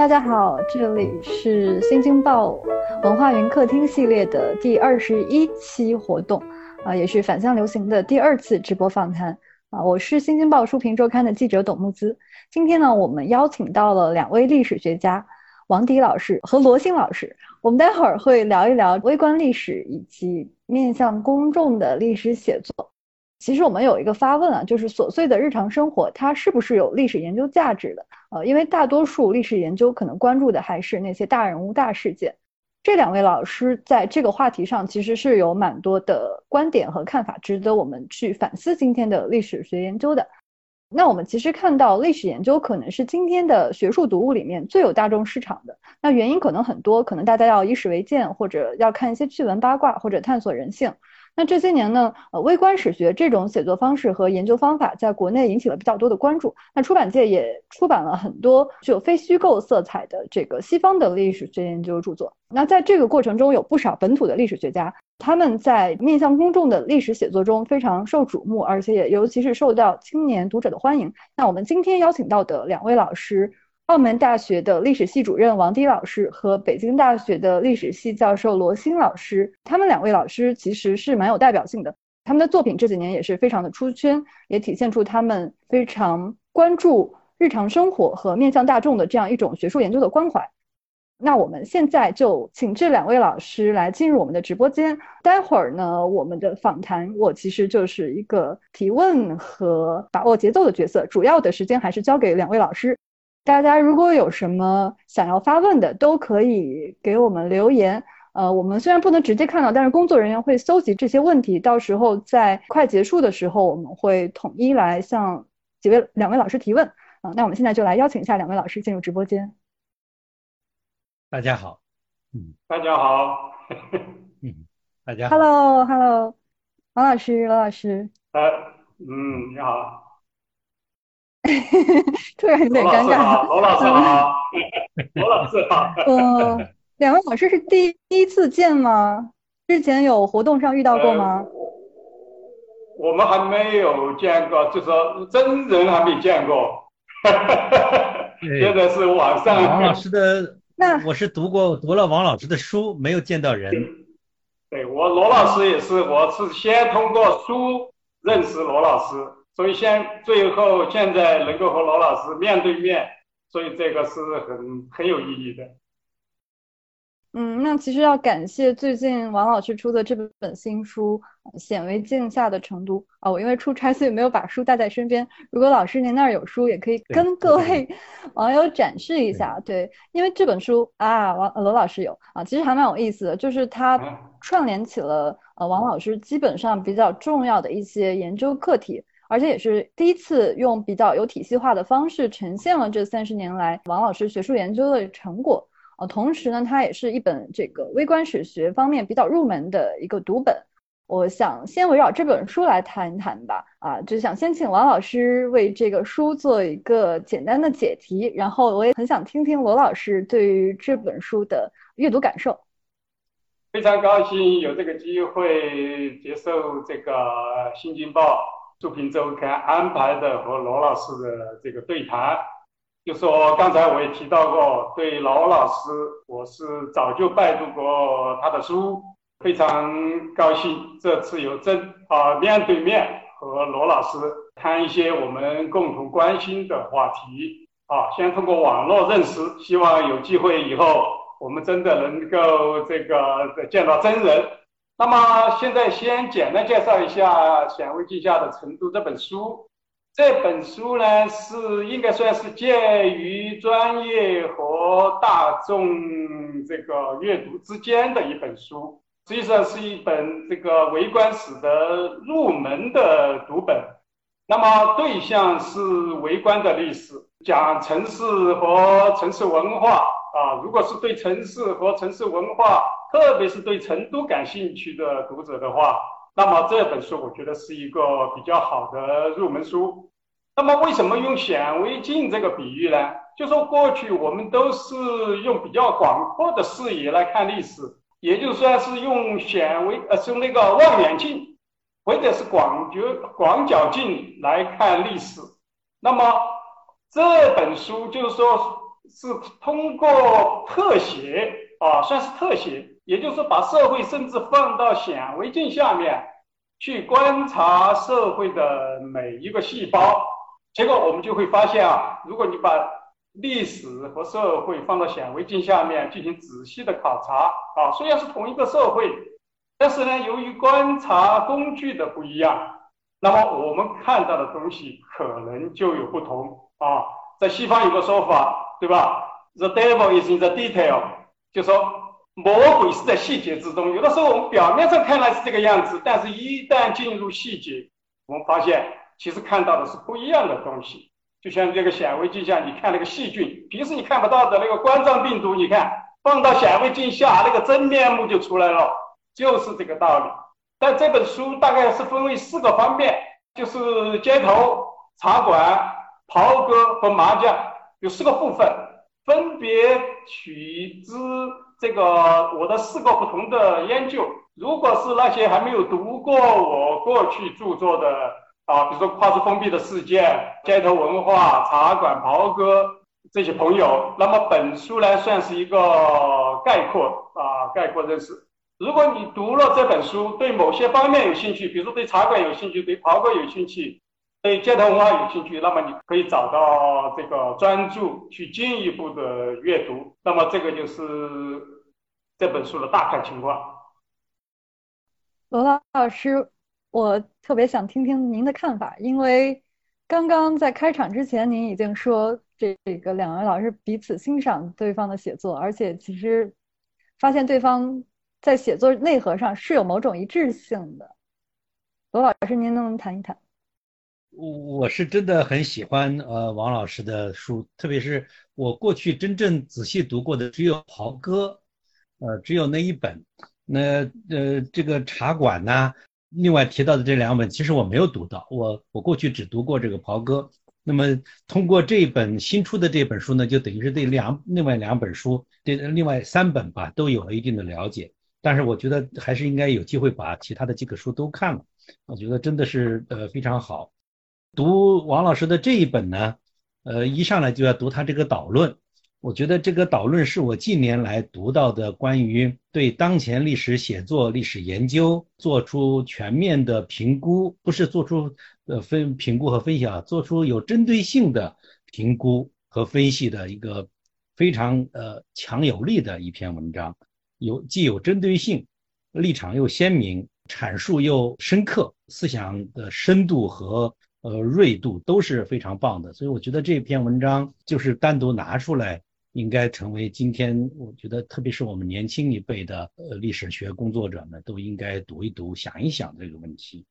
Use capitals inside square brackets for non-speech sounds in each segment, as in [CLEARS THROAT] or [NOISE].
大家好，这里是新京报文化云客厅系列的第二十一期活动，啊，也是反向流行的第二次直播访谈，啊，我是新京报书评周刊的记者董木姿。今天呢，我们邀请到了两位历史学家，王迪老师和罗新老师，我们待会儿会聊一聊微观历史以及面向公众的历史写作。其实我们有一个发问啊，就是琐碎的日常生活，它是不是有历史研究价值的？呃，因为大多数历史研究可能关注的还是那些大人物、大事件。这两位老师在这个话题上其实是有蛮多的观点和看法，值得我们去反思今天的历史学研究的。那我们其实看到，历史研究可能是今天的学术读物里面最有大众市场的。那原因可能很多，可能大家要以史为鉴，或者要看一些趣闻八卦，或者探索人性。那这些年呢，呃，微观史学这种写作方式和研究方法在国内引起了比较多的关注。那出版界也出版了很多具有非虚构色彩的这个西方的历史学研究著作。那在这个过程中，有不少本土的历史学家，他们在面向公众的历史写作中非常受瞩目，而且也尤其是受到青年读者的欢迎。那我们今天邀请到的两位老师。澳门大学的历史系主任王迪老师和北京大学的历史系教授罗新老师，他们两位老师其实是蛮有代表性的。他们的作品这几年也是非常的出圈，也体现出他们非常关注日常生活和面向大众的这样一种学术研究的关怀。那我们现在就请这两位老师来进入我们的直播间。待会儿呢，我们的访谈我其实就是一个提问和把握节奏的角色，主要的时间还是交给两位老师。大家如果有什么想要发问的，都可以给我们留言。呃，我们虽然不能直接看到，但是工作人员会搜集这些问题，到时候在快结束的时候，我们会统一来向几位两位老师提问。啊，那我们现在就来邀请一下两位老师进入直播间。大家好，嗯，大家好，嗯，大家，Hello，Hello，王老师，罗老师，呃，嗯，你好。[LAUGHS] 突然有点尴尬。罗老师好，罗老师 [LAUGHS] 好。嗯，两位老师是第一次见吗？之前有活动上遇到过吗？我们还没有见过，就说真人还没见过。[LAUGHS] 现在是网上。王老师的，那我是读过读了王老师的书，没有见到人。对我罗老师也是，我是先通过书认识罗老师。所以现最后现在能够和罗老师面对面，所以这个是很很有意义的。嗯，那其实要感谢最近王老师出的这本新书《显微镜下的成都》啊，我因为出差所以没有把书带在身边。如果老师您那儿有书，也可以跟各位 [LAUGHS] 网友展示一下。对，因为这本书啊，王罗老师有啊，其实还蛮有意思的，就是它串联起了呃王老师基本上比较重要的一些研究课题。而且也是第一次用比较有体系化的方式呈现了这三十年来王老师学术研究的成果。呃，同时呢，它也是一本这个微观史学方面比较入门的一个读本。我想先围绕这本书来谈一谈吧。啊，就想先请王老师为这个书做一个简单的解题，然后我也很想听听罗老师对于这本书的阅读感受。非常高兴有这个机会接受这个《新京报》。朱平周刊安排的和罗老师的这个对谈，就说刚才我也提到过，对罗老师我是早就拜读过他的书，非常高兴这次有真啊面对面和罗老师谈一些我们共同关心的话题啊，先通过网络认识，希望有机会以后我们真的能够这个见到真人。那么现在先简单介绍一下《显微镜下的成都》这本书。这本书呢是应该算是介于专业和大众这个阅读之间的一本书，实际上是一本这个微观史的入门的读本。那么对象是微观的历史，讲城市和城市文化啊。如果是对城市和城市文化，特别是对成都感兴趣的读者的话，那么这本书我觉得是一个比较好的入门书。那么为什么用显微镜这个比喻呢？就说过去我们都是用比较广阔的视野来看历史，也就算是用显微呃，是用那个望远镜或者是广角广角镜来看历史。那么这本书就是说。是通过特写啊，算是特写，也就是把社会甚至放到显微镜下面去观察社会的每一个细胞，结果我们就会发现啊，如果你把历史和社会放到显微镜下面进行仔细的考察啊，虽然是同一个社会，但是呢，由于观察工具的不一样，那么我们看到的东西可能就有不同啊。在西方有个说法，对吧？The devil is in the detail，就说魔鬼是在细节之中。有的时候我们表面上看来是这个样子，但是一旦进入细节，我们发现其实看到的是不一样的东西。就像这个显微镜下，你看那个细菌，平时你看不到的那个冠状病毒，你看放到显微镜下，那个真面目就出来了，就是这个道理。但这本书大概是分为四个方面，就是街头、茶馆。袍哥和麻将有四个部分，分别取之这个我的四个不同的研究。如果是那些还没有读过我过去著作的啊，比如说跨出封闭的世界、街头文化、茶馆、袍哥这些朋友，那么本书呢算是一个概括啊，概括认识。如果你读了这本书，对某些方面有兴趣，比如说对茶馆有兴趣，对袍哥有兴趣。对街头文化有兴趣，那么你可以找到这个专注去进一步的阅读。那么这个就是这本书的大概情况。罗老师，我特别想听听您的看法，因为刚刚在开场之前，您已经说这个两位老师彼此欣赏对方的写作，而且其实发现对方在写作内核上是有某种一致性的。罗老师，您能不能谈一谈？我我是真的很喜欢呃王老师的书，特别是我过去真正仔细读过的只有《袍哥》，呃，只有那一本。那呃这个茶馆呢，另外提到的这两本，其实我没有读到。我我过去只读过这个《袍哥》。那么通过这一本新出的这本书呢，就等于是对两另外两本书，对另外三本吧，都有了一定的了解。但是我觉得还是应该有机会把其他的几个书都看了。我觉得真的是呃非常好。读王老师的这一本呢，呃，一上来就要读他这个导论。我觉得这个导论是我近年来读到的关于对当前历史写作、历史研究做出全面的评估，不是做出呃分评估和分析啊，做出有针对性的评估和分析的一个非常呃强有力的一篇文章，有既有针对性，立场又鲜明，阐述又深刻，思想的深度和。呃，锐度都是非常棒的，所以我觉得这篇文章就是单独拿出来，应该成为今天我觉得特别是我们年轻一辈的呃历史学工作者们都应该读一读、想一想这个问题。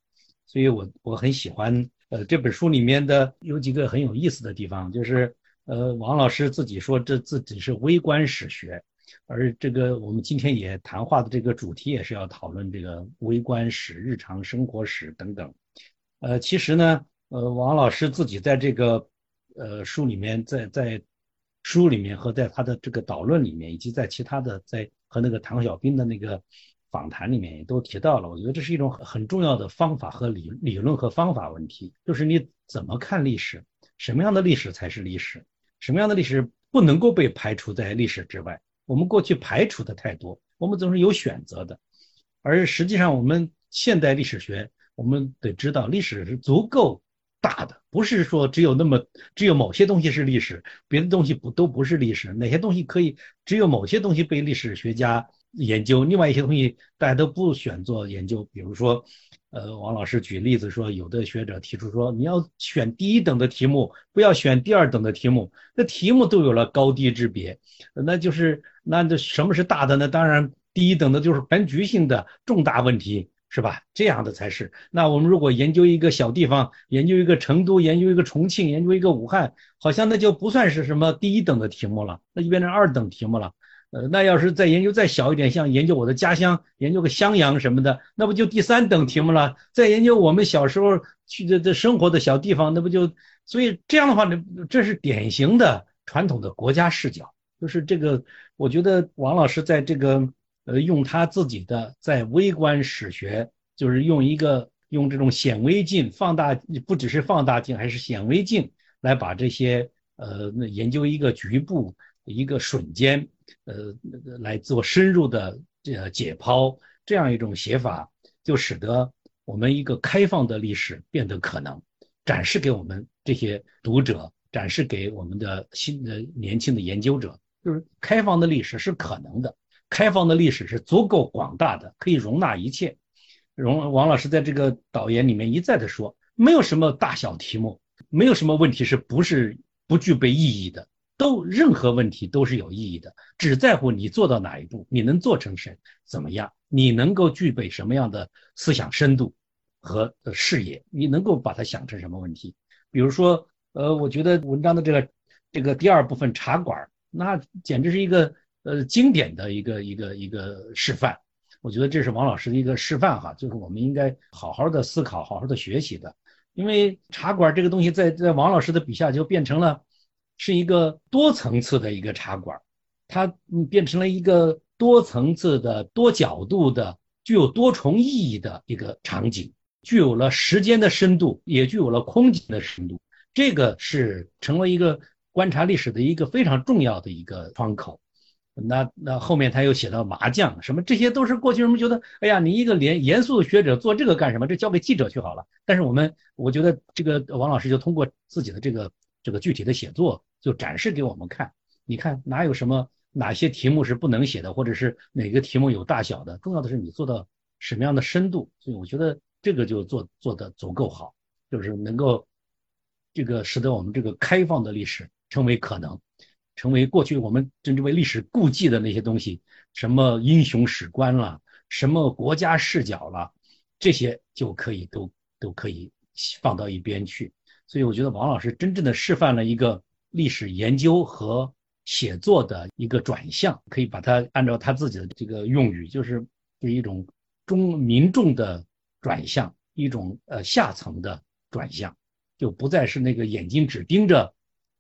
所以我我很喜欢呃这本书里面的有几个很有意思的地方，就是呃王老师自己说这自己是微观史学，而这个我们今天也谈话的这个主题也是要讨论这个微观史、日常生活史等等。呃，其实呢。呃，王老师自己在这个呃书里面，在在书里面和在他的这个导论里面，以及在其他的在和那个唐小兵的那个访谈里面也都提到了。我觉得这是一种很重要的方法和理理论和方法问题，就是你怎么看历史，什么样的历史才是历史，什么样的历史不能够被排除在历史之外。我们过去排除的太多，我们总是有选择的，而实际上我们现代历史学，我们得知道历史是足够。大的不是说只有那么只有某些东西是历史，别的东西不都不是历史。哪些东西可以只有某些东西被历史学家研究，另外一些东西大家都不选做研究。比如说，呃，王老师举例子说，有的学者提出说，你要选第一等的题目，不要选第二等的题目。那题目都有了高低之别，那就是那这什么是大的呢？当然，第一等的就是全局性的重大问题。是吧？这样的才是。那我们如果研究一个小地方，研究一个成都，研究一个重庆，研究一个武汉，好像那就不算是什么第一等的题目了，那就变成二等题目了。呃，那要是再研究再小一点，像研究我的家乡，研究个襄阳什么的，那不就第三等题目了？再研究我们小时候去的这生活的小地方，那不就？所以这样的话呢，这是典型的传统的国家视角，就是这个。我觉得王老师在这个。呃，用他自己的在微观史学，就是用一个用这种显微镜放大，不只是放大镜，还是显微镜来把这些呃，研究一个局部一个瞬间，呃，来做深入的呃解剖，这样一种写法，就使得我们一个开放的历史变得可能，展示给我们这些读者，展示给我们的新的年轻的研究者，就是开放的历史是可能的，开放的历史是足够广大的，可以容纳一切。容王老师在这个导言里面一再的说，没有什么大小题目，没有什么问题是不是不具备意义的，都任何问题都是有意义的，只在乎你做到哪一步，你能做成什怎么样，你能够具备什么样的思想深度和视野，你能够把它想成什么问题？比如说，呃，我觉得文章的这个这个第二部分茶馆，那简直是一个呃经典的一个一个一个示范。我觉得这是王老师的一个示范哈，就是我们应该好好的思考，好好的学习的。因为茶馆这个东西，在在王老师的笔下就变成了是一个多层次的一个茶馆，它变成了一个多层次的、多角度的、具有多重意义的一个场景，具有了时间的深度，也具有了空间的深度。这个是成为一个观察历史的一个非常重要的一个窗口。那那后面他又写到麻将什么，这些都是过去人们觉得，哎呀，你一个严严肃的学者做这个干什么？这交给记者去好了。但是我们，我觉得这个王老师就通过自己的这个这个具体的写作，就展示给我们看。你看哪有什么哪些题目是不能写的，或者是哪个题目有大小的？重要的是你做到什么样的深度。所以我觉得这个就做做的足够好，就是能够这个使得我们这个开放的历史成为可能。成为过去我们称之为历史顾忌的那些东西，什么英雄史观了，什么国家视角了，这些就可以都都可以放到一边去。所以我觉得王老师真正的示范了一个历史研究和写作的一个转向，可以把它按照他自己的这个用语，就是是一种中民众的转向，一种呃下层的转向，就不再是那个眼睛只盯着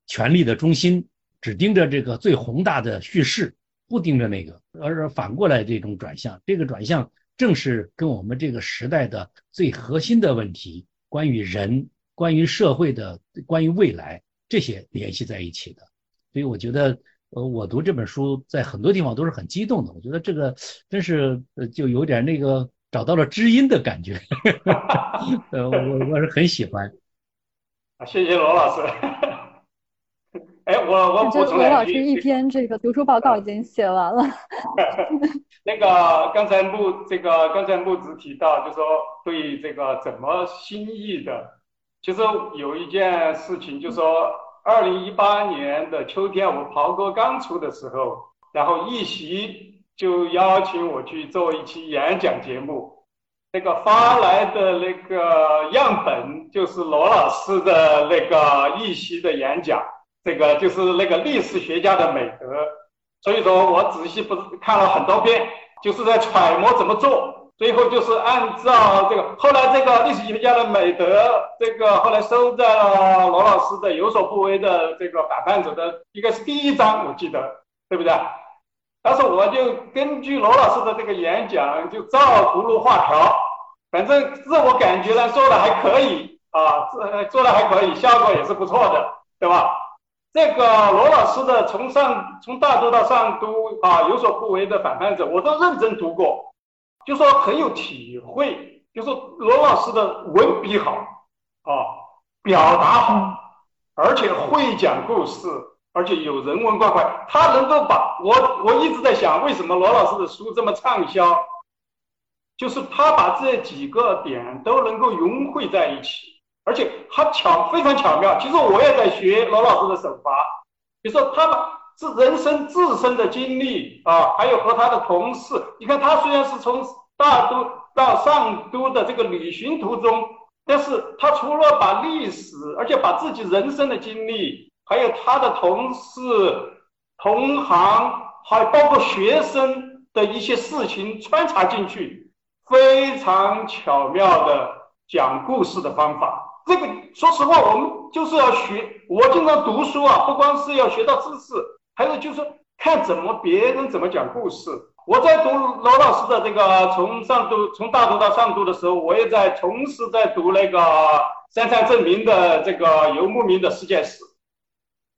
权力的中心。只盯着这个最宏大的叙事，不盯着那个，而是反过来这种转向。这个转向正是跟我们这个时代的最核心的问题，关于人、关于社会的、关于未来这些联系在一起的。所以我觉得，我读这本书在很多地方都是很激动的。我觉得这个真是，就有点那个找到了知音的感觉。[LAUGHS] 呃，我我是很喜欢。啊，谢谢罗老师。哎，我我补充两句。罗老师一篇这个读书报告已经写完了。[LAUGHS] 那个刚才木这个刚才木子提到，就说对这个怎么心意的，其实有一件事情，就说二零一八年的秋天，我袍哥刚出的时候，然后一席就邀请我去做一期演讲节目，那个发来的那个样本就是罗老师的那个一席的演讲。这个就是那个历史学家的美德，所以说我仔细不是看了很多遍，就是在揣摩怎么做，最后就是按照这个，后来这个历史学家的美德，这个后来收在了罗老师的有所不为的这个反叛者的应该是第一章，我记得，对不对？但是我就根据罗老师的这个演讲，就照葫芦画瓢，反正自我感觉呢做的还可以啊，做做的还可以，效果也是不错的，对吧？这个罗老师的从上从大都到上都啊有所不为的反叛者，我都认真读过，就说很有体会，就说罗老师的文笔好啊，表达好，而且会讲故事，而且有人文关怀，他能够把我我一直在想，为什么罗老师的书这么畅销，就是他把这几个点都能够融汇在一起。而且他巧非常巧妙，其实我也在学罗老师的手法。比如说，他把自人生自身的经历啊，还有和他的同事，你看他虽然是从大都到上都的这个旅行途中，但是他除了把历史，而且把自己人生的经历，还有他的同事、同行，还包括学生的一些事情穿插进去，非常巧妙的讲故事的方法。这个说实话，我们就是要学。我经常读书啊，不光是要学到知识，还有就是看怎么别人怎么讲故事。我在读罗老师的这个从上都从大都到上都的时候，我也在同时在读那个山山正明的这个游牧民的世界史。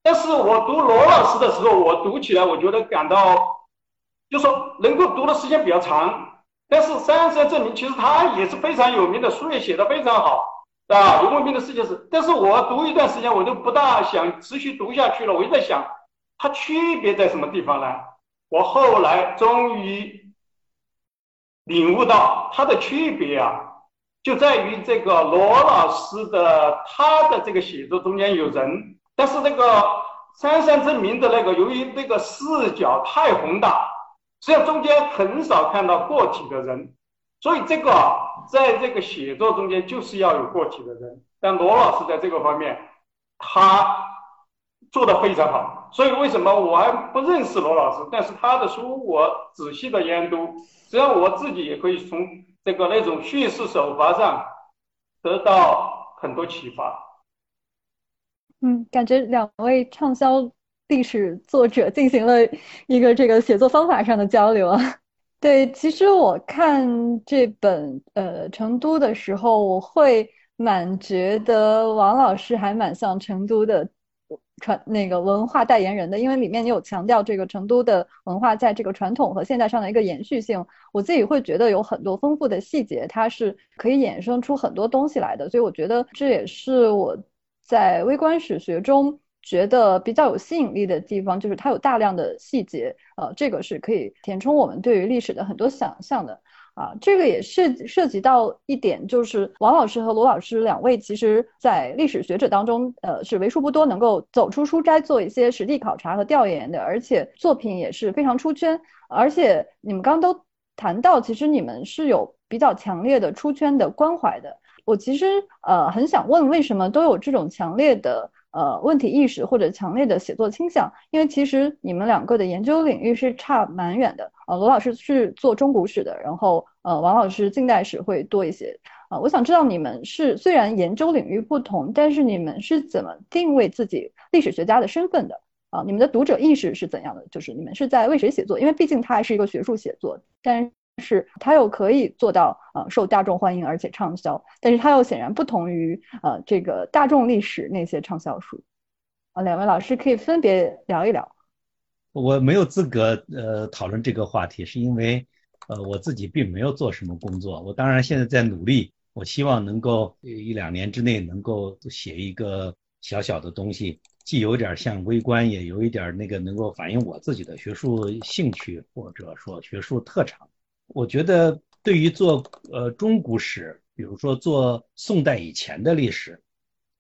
但是我读罗老师的时候，我读起来我觉得感到，就说能够读的时间比较长。但是三山证明其实他也是非常有名的，书也写的非常好，啊，有闻名的世界史。但是我读一段时间，我就不大想持续读下去了。我就在想，它区别在什么地方呢？我后来终于领悟到，它的区别啊。就在于这个罗老师的他的这个写作中间有人，但是这个三山真明的那个，由于那个视角太宏大，实际上中间很少看到个体的人，所以这个在这个写作中间就是要有个体的人。但罗老师在这个方面，他做的非常好。所以为什么我还不认识罗老师？但是他的书我仔细的研读，实际上我自己也可以从。这个那种叙事手法上得到很多启发。嗯，感觉两位畅销历史作者进行了一个这个写作方法上的交流啊。对，其实我看这本呃《成都》的时候，我会蛮觉得王老师还蛮像成都的。传那个文化代言人的，因为里面你有强调这个成都的文化在这个传统和现代上的一个延续性，我自己会觉得有很多丰富的细节，它是可以衍生出很多东西来的，所以我觉得这也是我在微观史学中觉得比较有吸引力的地方，就是它有大量的细节，呃，这个是可以填充我们对于历史的很多想象的。啊，这个也涉涉及到一点，就是王老师和罗老师两位，其实在历史学者当中，呃，是为数不多能够走出书斋做一些实地考察和调研的，而且作品也是非常出圈。而且你们刚刚都谈到，其实你们是有比较强烈的出圈的关怀的。我其实呃很想问，为什么都有这种强烈的？呃，问题意识或者强烈的写作倾向，因为其实你们两个的研究领域是差蛮远的。呃，罗老师是做中古史的，然后呃，王老师近代史会多一些。啊，我想知道你们是虽然研究领域不同，但是你们是怎么定位自己历史学家的身份的？啊，你们的读者意识是怎样的？就是你们是在为谁写作？因为毕竟它还是一个学术写作，但。是，它又可以做到呃受大众欢迎而且畅销，但是它又显然不同于呃这个大众历史那些畅销书啊。两位老师可以分别聊一聊。我没有资格呃讨论这个话题，是因为呃我自己并没有做什么工作。我当然现在在努力，我希望能够一两年之内能够写一个小小的东西，既有点像微观，也有一点那个能够反映我自己的学术兴趣或者说学术特长。我觉得，对于做呃中古史，比如说做宋代以前的历史，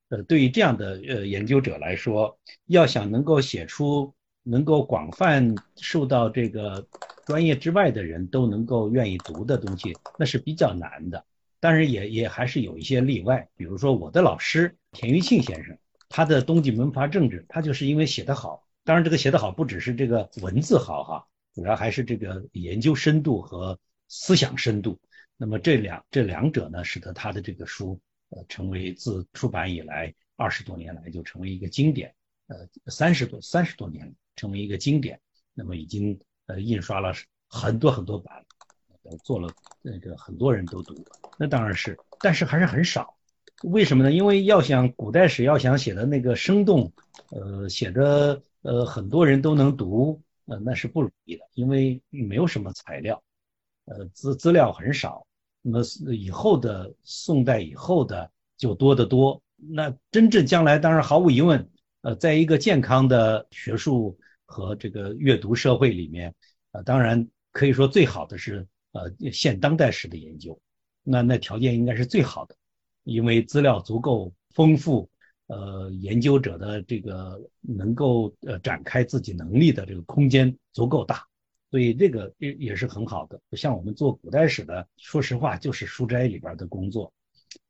呃，对于这样的呃研究者来说，要想能够写出能够广泛受到这个专业之外的人都能够愿意读的东西，那是比较难的。当然，也也还是有一些例外，比如说我的老师田余庆先生，他的《冬季门阀政治》，他就是因为写得好。当然，这个写得好不只是这个文字好哈。主要还是这个研究深度和思想深度。那么这两这两者呢，使得他的这个书呃成为自出版以来二十多年来就成为一个经典，呃三十多三十多年成为一个经典。那么已经呃印刷了很多很多版，呃做了那个很多人都读。那当然是，但是还是很少。为什么呢？因为要想古代史要想写的那个生动，呃写的呃很多人都能读。呃，那是不容易的，因为没有什么材料，呃，资资料很少。那么以后的宋代以后的就多得多。那真正将来，当然毫无疑问，呃，在一个健康的学术和这个阅读社会里面，呃，当然可以说最好的是呃现当代史的研究。那那条件应该是最好的，因为资料足够丰富。呃，研究者的这个能够呃展开自己能力的这个空间足够大，所以这个也也是很好的。像我们做古代史的，说实话就是书斋里边的工作，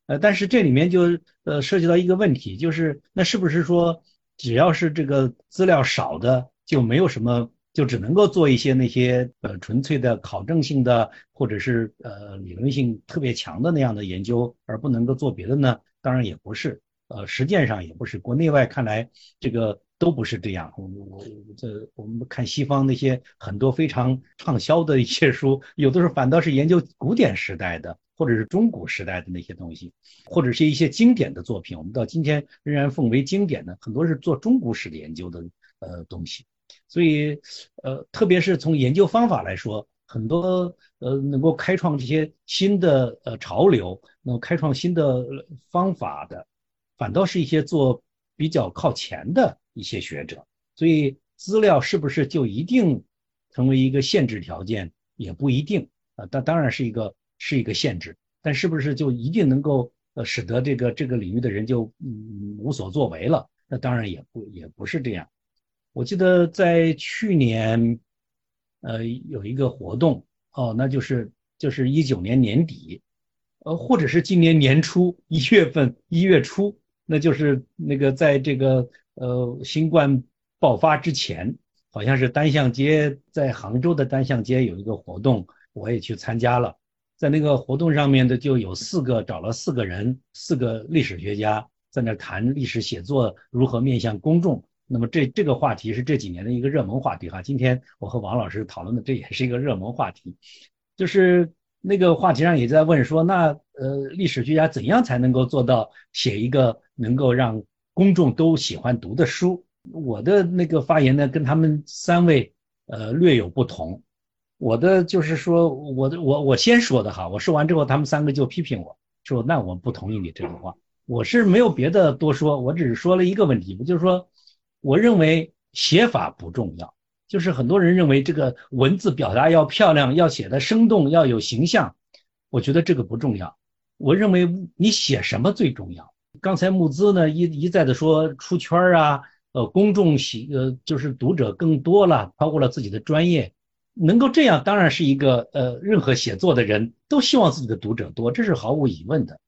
呃，但是这里面就呃涉及到一个问题，就是那是不是说只要是这个资料少的就没有什么，就只能够做一些那些呃纯粹的考证性的或者是呃理论性特别强的那样的研究，而不能够做别的呢？当然也不是。呃，实践上也不是，国内外看来这个都不是这样。我我这我们看西方那些很多非常畅销的一些书，有的时候反倒是研究古典时代的，或者是中古时代的那些东西，或者是一些经典的作品，我们到今天仍然奉为经典的，很多是做中古史的研究的呃东西。所以呃，特别是从研究方法来说，很多呃能够开创这些新的呃潮流，能开创新的方法的，反倒是一些做比较靠前的一些学者。所以资料是不是就一定成为一个限制条件，也不一定啊。但当然是一个。是一个限制，但是不是就一定能够呃使得这个这个领域的人就嗯无所作为了？那当然也不也不是这样。我记得在去年，呃有一个活动哦，那就是就是一九年年底，呃或者是今年年初一月份一月初，那就是那个在这个呃新冠爆发之前，好像是单向街在杭州的单向街有一个活动，我也去参加了。在那个活动上面的就有四个，找了四个人，四个历史学家在那谈历史写作如何面向公众。那么这这个话题是这几年的一个热门话题哈。今天我和王老师讨论的这也是一个热门话题，就是那个话题上也在问说，那呃历史学家怎样才能够做到写一个能够让公众都喜欢读的书？我的那个发言呢，跟他们三位呃略有不同。我的就是说，我的我我先说的哈，我说完之后，他们三个就批评我说，那我不同意你这个话。我是没有别的多说，我只是说了一个问题，不就是说，我认为写法不重要，就是很多人认为这个文字表达要漂亮，要写的生动，要有形象，我觉得这个不重要。我认为你写什么最重要。刚才募资呢一一再的说出圈啊，呃，公众喜呃就是读者更多了，超过了自己的专业。能够这样，当然是一个呃，任何写作的人都希望自己的读者多，这是毫无疑问的。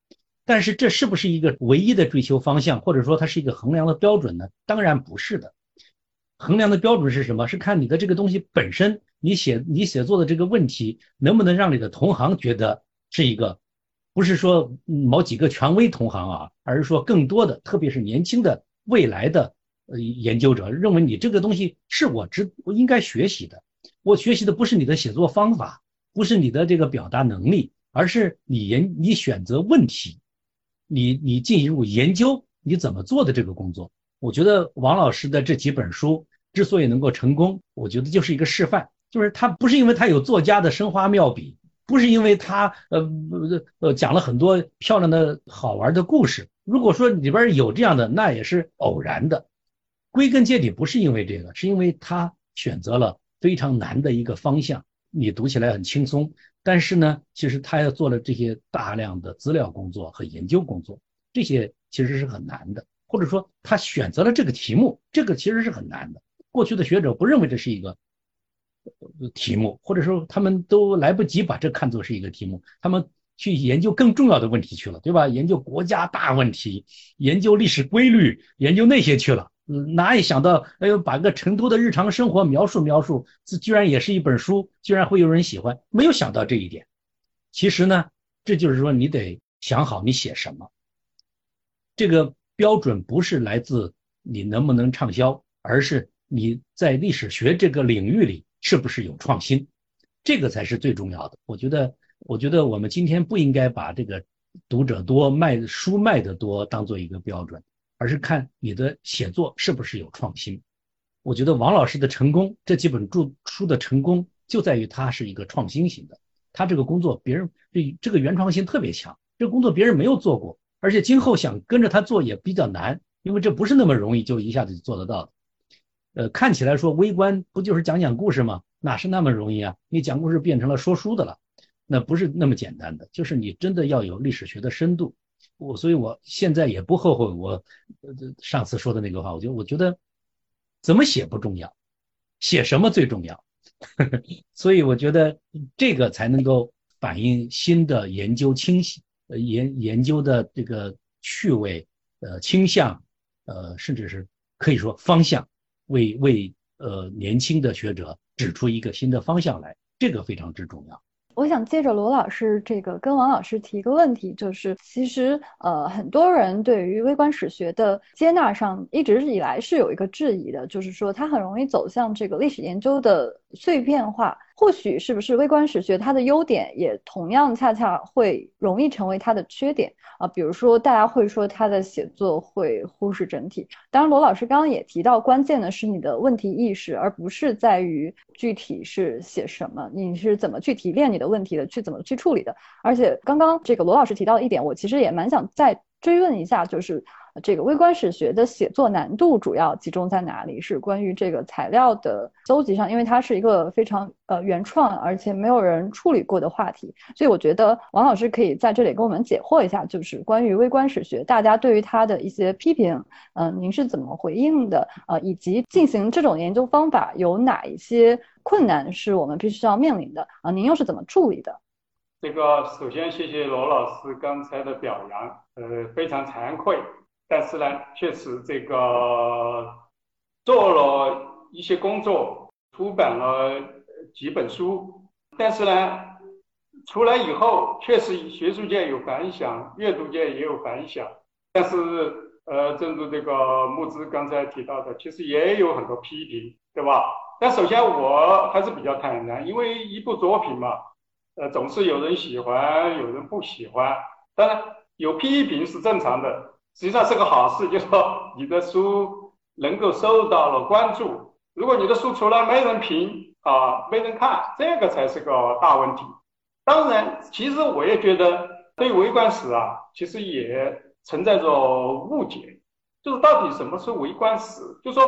但是这是不是一个唯一的追求方向，或者说它是一个衡量的标准呢？当然不是的。衡量的标准是什么？是看你的这个东西本身，你写你写作的这个问题能不能让你的同行觉得是一个，不是说某几个权威同行啊，而是说更多的，特别是年轻的未来的呃研究者认为你这个东西是我值我应该学习的。我学习的不是你的写作方法，不是你的这个表达能力，而是你研你选择问题，你你进入研究你怎么做的这个工作。我觉得王老师的这几本书之所以能够成功，我觉得就是一个示范，就是他不是因为他有作家的生花妙笔，不是因为他呃呃讲了很多漂亮的好玩的故事。如果说里边有这样的，那也是偶然的。归根结底不是因为这个，是因为他选择了。非常难的一个方向，你读起来很轻松，但是呢，其实他要做了这些大量的资料工作和研究工作，这些其实是很难的，或者说他选择了这个题目，这个其实是很难的。过去的学者不认为这是一个题目，或者说他们都来不及把这看作是一个题目，他们去研究更重要的问题去了，对吧？研究国家大问题，研究历史规律，研究那些去了。嗯，哪也想到，哎呦，把个成都的日常生活描述描述，这居然也是一本书，居然会有人喜欢，没有想到这一点。其实呢，这就是说你得想好你写什么。这个标准不是来自你能不能畅销，而是你在历史学这个领域里是不是有创新，这个才是最重要的。我觉得，我觉得我们今天不应该把这个读者多、卖书卖的多当做一个标准。而是看你的写作是不是有创新。我觉得王老师的成功，这几本著书的成功就在于他是一个创新型的。他这个工作别人这这个原创性特别强，这个工作别人没有做过，而且今后想跟着他做也比较难，因为这不是那么容易就一下子就做得到的。呃，看起来说微观不就是讲讲故事吗？哪是那么容易啊？你讲故事变成了说书的了，那不是那么简单的。就是你真的要有历史学的深度。我所以，我现在也不后悔我呃上次说的那个话。我觉得，我觉得怎么写不重要，写什么最重要。[LAUGHS] 所以，我觉得这个才能够反映新的研究倾向，呃，研研究的这个趣味，呃，倾向，呃，甚至是可以说方向，为为呃年轻的学者指出一个新的方向来，这个非常之重要。我想借着罗老师这个跟王老师提一个问题，就是其实呃很多人对于微观史学的接纳上一直以来是有一个质疑的，就是说它很容易走向这个历史研究的碎片化。或许是不是微观史学它的优点，也同样恰恰会容易成为它的缺点啊？比如说，大家会说他的写作会忽视整体。当然，罗老师刚刚也提到，关键的是你的问题意识，而不是在于具体是写什么，你是怎么去提炼你的问题的，去怎么去处理的。而且，刚刚这个罗老师提到一点，我其实也蛮想再追问一下，就是。这个微观史学的写作难度主要集中在哪里？是关于这个材料的搜集上，因为它是一个非常呃原创而且没有人处理过的话题，所以我觉得王老师可以在这里给我们解惑一下，就是关于微观史学，大家对于它的一些批评，嗯，您是怎么回应的？呃，以及进行这种研究方法有哪一些困难是我们必须要面临的？啊，您又是怎么处理的？这个首先谢谢罗老师刚才的表扬，呃，非常惭愧。但是呢，确实这个做了一些工作，出版了几本书。但是呢，出来以后，确实学术界有反响，阅读界也有反响。但是，呃，正如这个木之刚才提到的，其实也有很多批评，对吧？但首先我还是比较坦然，因为一部作品嘛，呃，总是有人喜欢，有人不喜欢。当然，有批评是正常的。实际上是个好事，就是说你的书能够受到了关注。如果你的书出来没人评啊，没人看，这个才是个大问题。当然，其实我也觉得对微观史啊，其实也存在着误解，就是到底什么是微观史？就说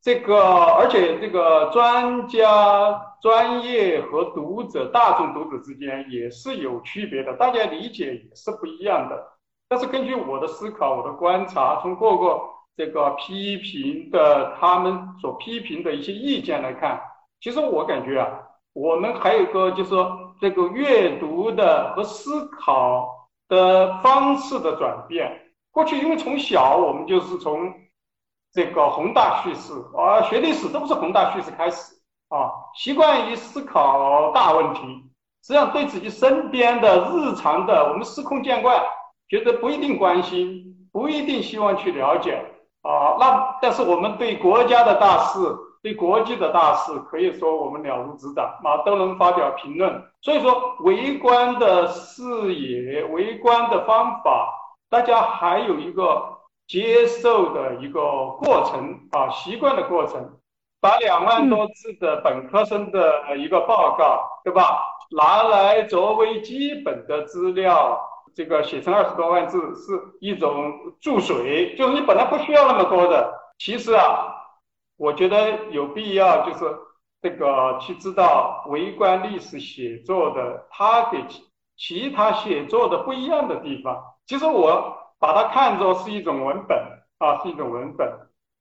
这个，而且这个专家、专业和读者、大众读者之间也是有区别的，大家理解也是不一样的。但是根据我的思考，我的观察，从各个这个批评的他们所批评的一些意见来看，其实我感觉啊，我们还有一个就是说这个阅读的和思考的方式的转变。过去因为从小我们就是从这个宏大叙事啊，学历史都不是宏大叙事开始啊，习惯于思考大问题，实际上对自己身边的日常的我们司空见惯。觉得不一定关心，不一定希望去了解啊。那但是我们对国家的大事，对国际的大事，可以说我们了如指掌啊，都能发表评论。所以说，围观的视野、围观的方法，大家还有一个接受的一个过程啊，习惯的过程。把两万多字的本科生的一个报告，对吧？拿来作为基本的资料。这个写成二十多万字是一种注水，就是你本来不需要那么多的。其实啊，我觉得有必要，就是这个去知道微观历史写作的它给其其他写作的不一样的地方。其实我把它看作是一种文本啊，是一种文本。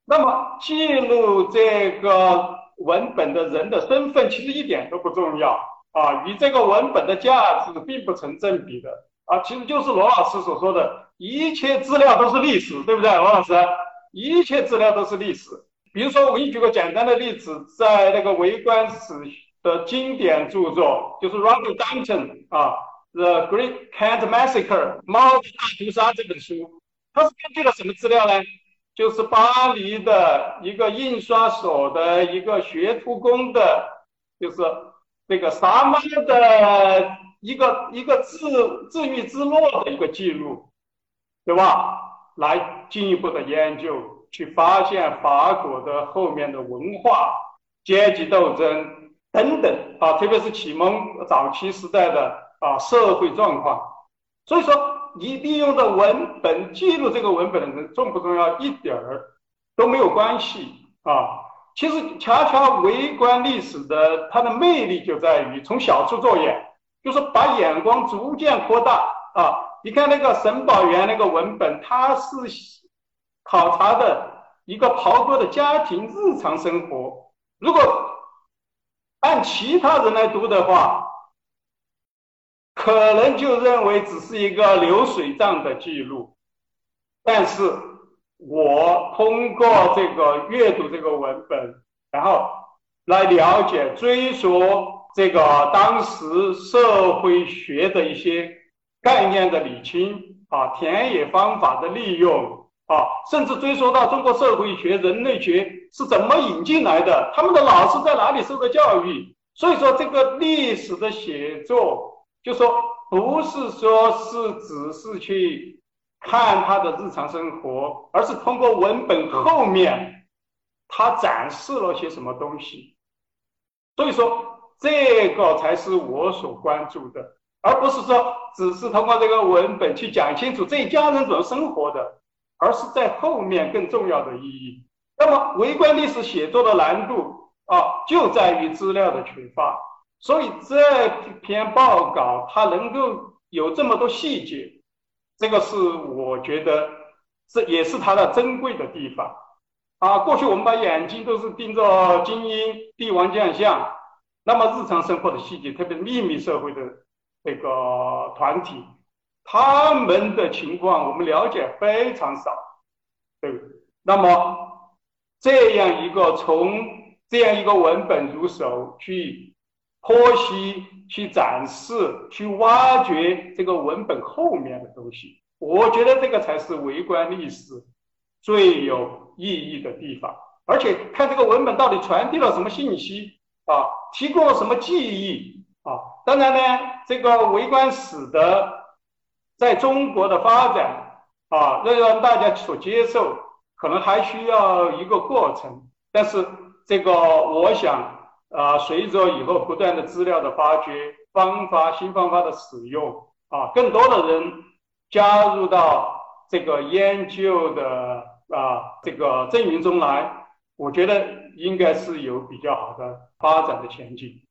那么记录这个文本的人的身份，其实一点都不重要啊，与这个文本的价值并不成正比的。啊，其实就是罗老师所说的，一切资料都是历史，对不对，罗老师？一切资料都是历史。比如说，我给你举个简单的例子，在那个微观史的经典著作，就是 Robert Danton 啊，《The Great Cat Massacre》猫的大屠杀这本书，它是根据了什么资料呢？就是巴黎的一个印刷所的一个学徒工的，就是那个杀猫的。一个一个自自娱自乐的一个记录，对吧？来进一步的研究，去发现法国的后面的文化、阶级斗争等等啊，特别是启蒙早期时代的啊社会状况。所以说，你利用的文本记录这个文本的重不重要，一点儿都没有关系啊。其实，恰恰微观历史的它的魅力就在于从小处作业。就是把眼光逐渐扩大啊！你看那个沈宝元那个文本，他是考察的一个袍哥的家庭日常生活。如果按其他人来读的话，可能就认为只是一个流水账的记录。但是我通过这个阅读这个文本，然后来了解、追溯。这个当时社会学的一些概念的理清啊，田野方法的利用啊，甚至追溯到中国社会学、人类学是怎么引进来的，他们的老师在哪里受的教育。所以说，这个历史的写作，就说不是说是只是去看他的日常生活，而是通过文本后面他展示了些什么东西。所以说，这个才是我所关注的，而不是说只是通过这个文本去讲清楚这一家人怎么生活的，而是在后面更重要的意义。那么，微观历史写作的难度。啊，就在于资料的缺乏，所以这篇报告它能够有这么多细节，这个是我觉得这也是它的珍贵的地方。啊，过去我们把眼睛都是盯着精英帝王将相，那么日常生活的细节，特别是秘密社会的这个团体，他们的情况我们了解非常少，对？那么这样一个从这样一个文本入手，去剖析、去展示、去挖掘这个文本后面的东西，我觉得这个才是微观历史最有意义的地方。而且看这个文本到底传递了什么信息啊，提供了什么记忆啊？当然呢，这个微观史的在中国的发展啊，要让大家所接受，可能还需要一个过程，但是。这个我想啊，随着以后不断的资料的发掘、方法新方法的使用啊，更多的人加入到这个研究的啊这个阵营中来，我觉得应该是有比较好的发展的前景。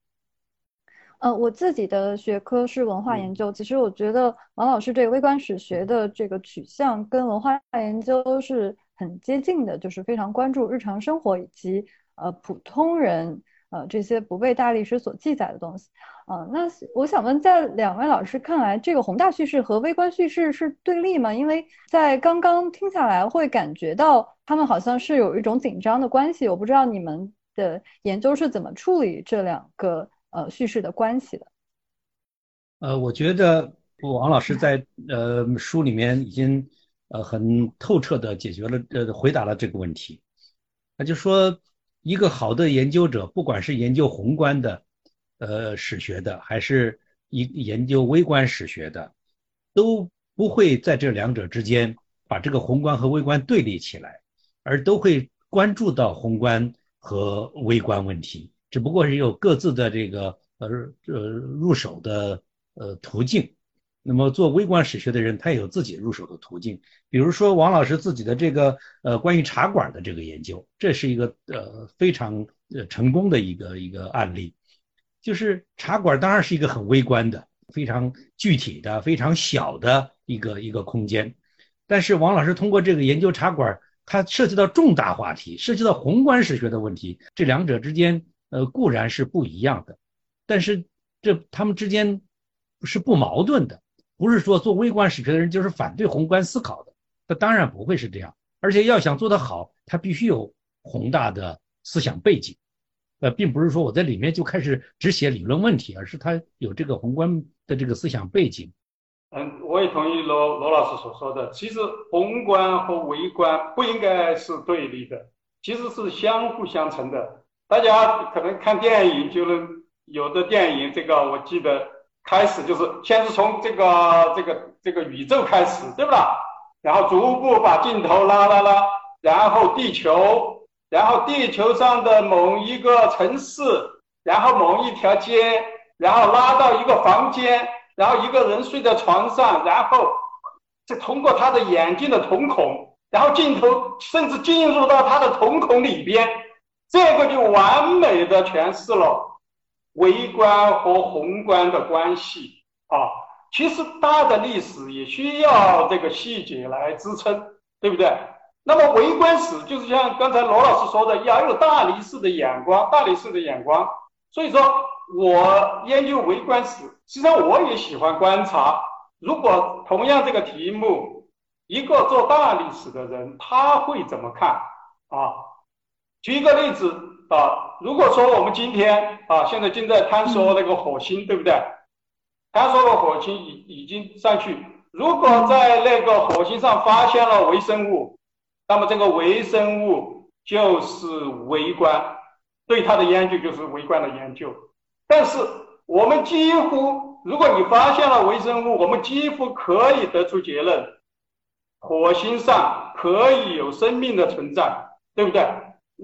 呃，我自己的学科是文化研究，其实我觉得王老师这个微观史学的这个取向跟文化研究是很接近的，就是非常关注日常生活以及。呃，普通人呃，这些不被大历史所记载的东西，啊，那我想问，在两位老师看来，这个宏大叙事和微观叙事是对立吗？因为在刚刚听下来，会感觉到他们好像是有一种紧张的关系。我不知道你们的研究是怎么处理这两个呃叙事的关系的。呃，我觉得王老师在呃书里面已经呃很透彻的解决了呃回答了这个问题，那就说。一个好的研究者，不管是研究宏观的，呃，史学的，还是一研究微观史学的，都不会在这两者之间把这个宏观和微观对立起来，而都会关注到宏观和微观问题，只不过是有各自的这个呃呃入手的呃途径。那么做微观史学的人，他也有自己入手的途径。比如说王老师自己的这个呃关于茶馆的这个研究，这是一个呃非常呃成功的一个一个案例。就是茶馆当然是一个很微观的、非常具体的、非常小的一个一个空间，但是王老师通过这个研究茶馆，它涉及到重大话题，涉及到宏观史学的问题，这两者之间呃固然是不一样的，但是这他们之间是不矛盾的。不是说做微观史学的人就是反对宏观思考的，那当然不会是这样。而且要想做得好，他必须有宏大的思想背景，呃，并不是说我在里面就开始只写理论问题，而是他有这个宏观的这个思想背景。嗯，我也同意罗罗老师所说的，其实宏观和微观不应该是对立的，其实是相互相成的。大家可能看电影就能有的电影，这个我记得。开始就是先是从这个这个这个宇宙开始，对不啦？然后逐步把镜头拉拉拉，然后地球，然后地球上的某一个城市，然后某一条街，然后拉到一个房间，然后一个人睡在床上，然后再通过他的眼睛的瞳孔，然后镜头甚至进入到他的瞳孔里边，这个就完美的诠释了。微观和宏观的关系啊，其实大的历史也需要这个细节来支撑，对不对？那么微观史就是像刚才罗老师说的，要有大历史的眼光，大历史的眼光。所以说我研究微观史，实际上我也喜欢观察。如果同样这个题目，一个做大历史的人他会怎么看啊？举一个例子。啊，如果说我们今天啊，现在正在探索那个火星，对不对？探索了火星已已经上去，如果在那个火星上发现了微生物，那么这个微生物就是微观，对它的研究就是微观的研究。但是我们几乎，如果你发现了微生物，我们几乎可以得出结论：火星上可以有生命的存在，对不对？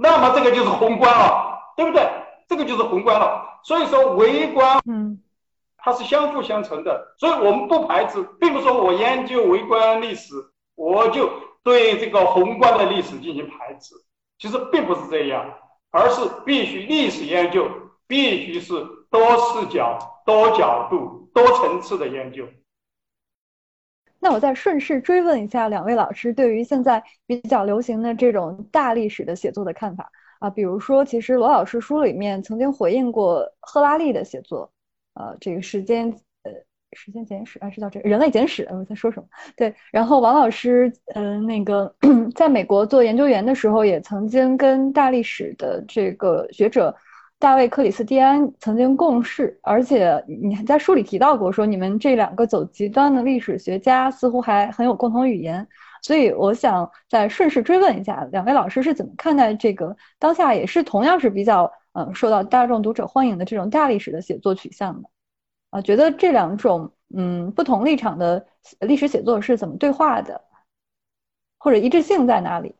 那么这个就是宏观了，对不对？这个就是宏观了。所以说微观，嗯，它是相辅相成的。所以我们不排斥，并不是说我研究微观历史，我就对这个宏观的历史进行排斥。其实并不是这样，而是必须历史研究必须是多视角、多角度、多层次的研究。那我再顺势追问一下两位老师，对于现在比较流行的这种大历史的写作的看法啊，比如说，其实罗老师书里面曾经回应过赫拉利的写作，呃，这个时间呃时间简史啊是叫这人类简史，我在说什么？对，然后王老师呃那个 [CLEARS THROAT] 在美国做研究员的时候，也曾经跟大历史的这个学者。大卫·克里斯蒂安曾经共事，而且你还在书里提到过，说你们这两个走极端的历史学家似乎还很有共同语言。所以我想再顺势追问一下，两位老师是怎么看待这个当下也是同样是比较嗯受到大众读者欢迎的这种大历史的写作取向的？啊，觉得这两种嗯不同立场的历史写作是怎么对话的，或者一致性在哪里？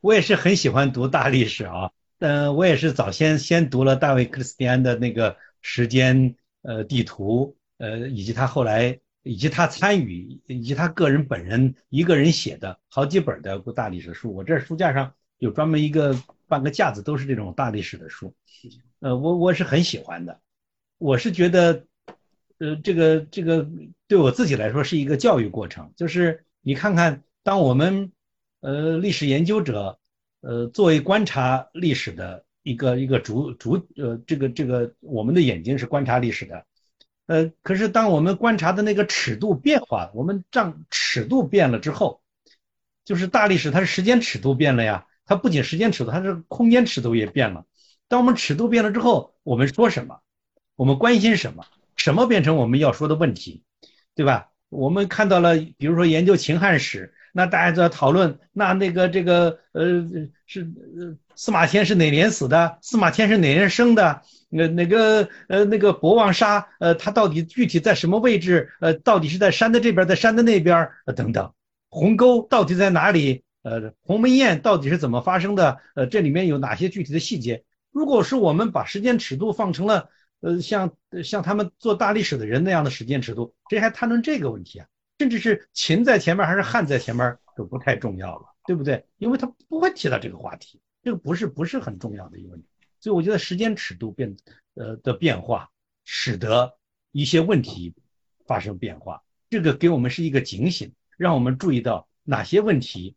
我也是很喜欢读大历史啊。嗯，我也是早先先读了大卫·克里斯蒂安的那个时间呃地图，呃，以及他后来以及他参与以及他个人本人一个人写的好几本的大历史书。我这书架上有专门一个半个架子，都是这种大历史的书。呃，我我是很喜欢的。我是觉得，呃，这个这个对我自己来说是一个教育过程。就是你看看，当我们呃历史研究者。呃，作为观察历史的一个一个主主呃，这个这个我们的眼睛是观察历史的，呃，可是当我们观察的那个尺度变化，我们让尺度变了之后，就是大历史它是时间尺度变了呀，它不仅时间尺度，它是空间尺度也变了。当我们尺度变了之后，我们说什么？我们关心什么？什么变成我们要说的问题，对吧？我们看到了，比如说研究秦汉史。那大家在讨论，那那个这个呃是呃司马迁是哪年死的？司马迁是哪年生的？那那个呃那个博望沙呃他到底具体在什么位置？呃到底是在山的这边，在山的那边？呃等等，鸿沟到底在哪里？呃鸿门宴到底是怎么发生的？呃这里面有哪些具体的细节？如果是我们把时间尺度放成了呃像像他们做大历史的人那样的时间尺度，谁还谈论这个问题啊？甚至是秦在前面还是汉在前面都不太重要了，对不对？因为他不会提到这个话题，这个不是不是很重要的一个问题。所以我觉得时间尺度变呃的变化，使得一些问题发生变化，这个给我们是一个警醒，让我们注意到哪些问题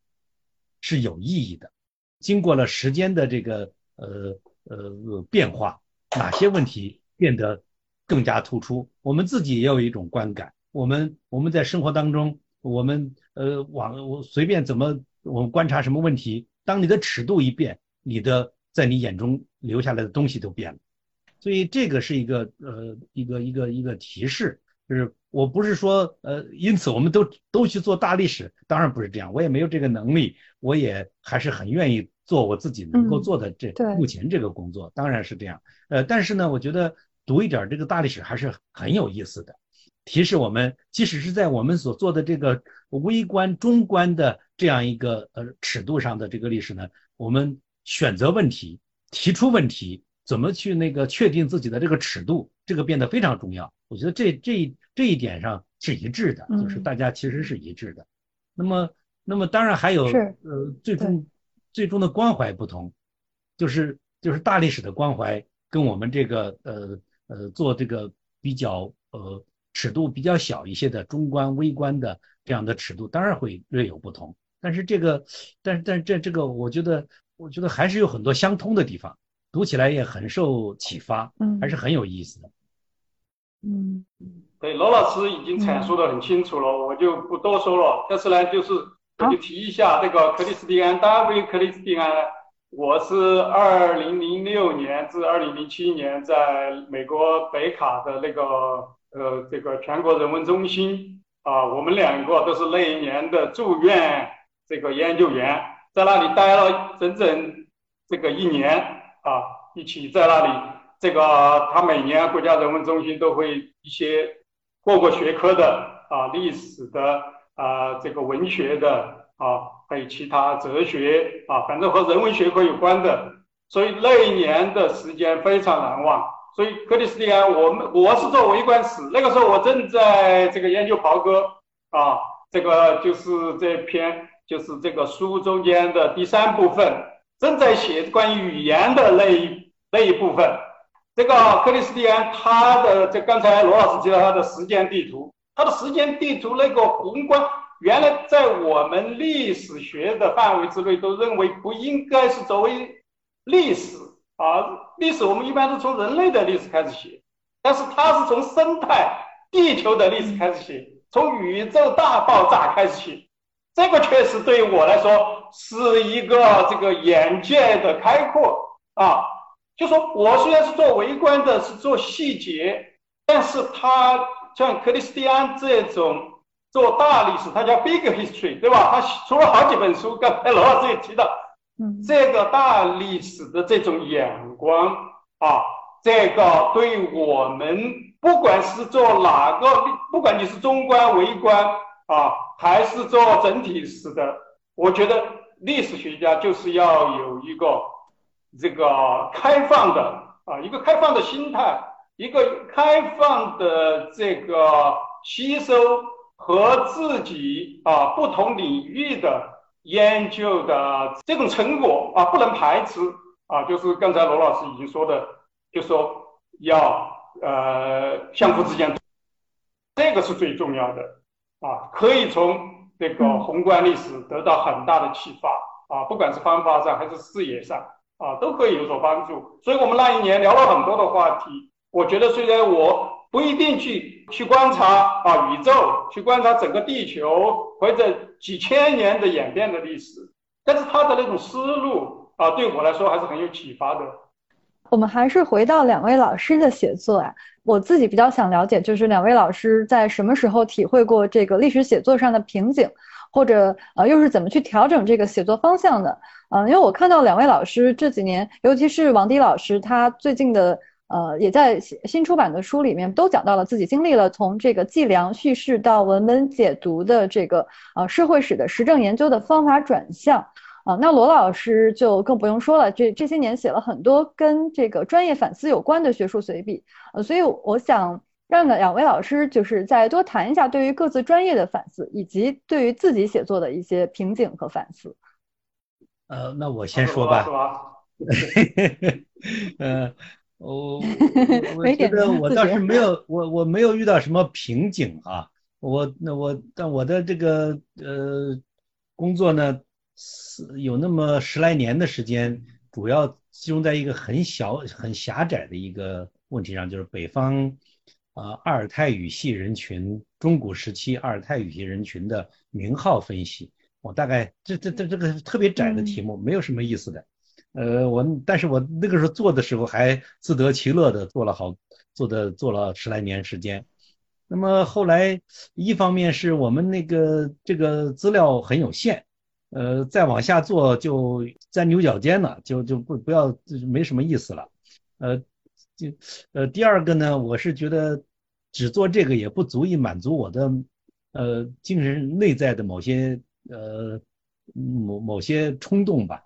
是有意义的。经过了时间的这个呃呃变化，哪些问题变得更加突出，我们自己也有一种观感。我们我们在生活当中，我们呃往我随便怎么我们观察什么问题，当你的尺度一变，你的在你眼中留下来的东西都变了。所以这个是一个呃一个一个一个提示，就是我不是说呃因此我们都都去做大历史，当然不是这样，我也没有这个能力，我也还是很愿意做我自己能够做的这目前这个工作，当然是这样。呃，但是呢，我觉得读一点这个大历史还是很有意思的。提示我们，即使是在我们所做的这个微观、中观的这样一个呃尺度上的这个历史呢，我们选择问题、提出问题，怎么去那个确定自己的这个尺度，这个变得非常重要。我觉得这这这一点上是一致的，就是大家其实是一致的。那么，那么当然还有呃最终最终的关怀不同，就是就是大历史的关怀跟我们这个呃呃做这个比较呃。尺度比较小一些的中观、微观的这样的尺度，当然会略有不同。但是这个，但是但是这这个，我觉得我觉得还是有很多相通的地方，读起来也很受启发，嗯，还是很有意思的。嗯，对，罗老师已经阐述的很清楚了，我就不多说了。但是呢，就是我就提一下这个克里斯蒂安，大卫·克里斯蒂安，我是二零零六年至二零零七年在美国北卡的那个。呃，这个全国人文中心啊，我们两个都是那一年的住院这个研究员，在那里待了整整这个一年啊，一起在那里，这个他每年国家人文中心都会一些各个学科的啊，历史的啊，这个文学的啊，还有其他哲学啊，反正和人文学科有关的，所以那一年的时间非常难忘。所以克里斯蒂安，我们我是做微观史，那个时候我正在这个研究袍哥啊，这个就是这篇就是这个书中间的第三部分，正在写关于语言的那一那一部分。这个克里斯蒂安他的这刚才罗老师提到他的时间地图，他的时间地图那个宏观，原来在我们历史学的范围之内都认为不应该是作为历史。啊，历史我们一般都从人类的历史开始写，但是他是从生态、地球的历史开始写，从宇宙大爆炸开始写，这个确实对于我来说是一个这个眼界的开阔啊。就说我虽然是做微观的，是做细节，但是他像克里斯蒂安这种做大历史，他叫 big history，对吧？他出了好几本书，刚才罗老师也提到。这个大历史的这种眼光啊，这个对我们不管是做哪个，不管你是中观、微观啊，还是做整体史的，我觉得历史学家就是要有一个这个开放的啊，一个开放的心态，一个开放的这个吸收和自己啊不同领域的。研究的这种成果啊，不能排斥啊，就是刚才罗老师已经说的，就说要呃相互之间，这个是最重要的啊，可以从这个宏观历史得到很大的启发啊，不管是方法上还是视野上啊，都可以有所帮助。所以我们那一年聊了很多的话题，我觉得虽然我。不一定去去观察啊宇宙，去观察整个地球或者几千年的演变的历史，但是他的那种思路啊，对我来说还是很有启发的。我们还是回到两位老师的写作啊，我自己比较想了解，就是两位老师在什么时候体会过这个历史写作上的瓶颈，或者呃又是怎么去调整这个写作方向的？嗯，因为我看到两位老师这几年，尤其是王迪老师，他最近的。呃，也在新出版的书里面都讲到了自己经历了从这个计量叙事到文本解读的这个呃社会史的实证研究的方法转向啊。那罗老师就更不用说了，这这些年写了很多跟这个专业反思有关的学术随笔，呃，所以我想让两位老师就是再多谈一下对于各自专业的反思，以及对于自己写作的一些瓶颈和反思。呃，那我先说吧。嗯。[LAUGHS] 我我觉得我倒是没有我我没有遇到什么瓶颈啊，我那我但我的这个呃工作呢是有那么十来年的时间，主要集中在一个很小很狭窄的一个问题上，就是北方啊阿尔泰语系人群中古时期阿尔泰语系人群的名号分析。我大概这这这这个特别窄的题目，没有什么意思的。呃，我但是我那个时候做的时候还自得其乐的做了好做的做了十来年时间，那么后来一方面是我们那个这个资料很有限，呃，再往下做就钻牛角尖了，就就不不要没什么意思了，呃，就呃第二个呢，我是觉得只做这个也不足以满足我的呃精神内在的某些呃某某些冲动吧。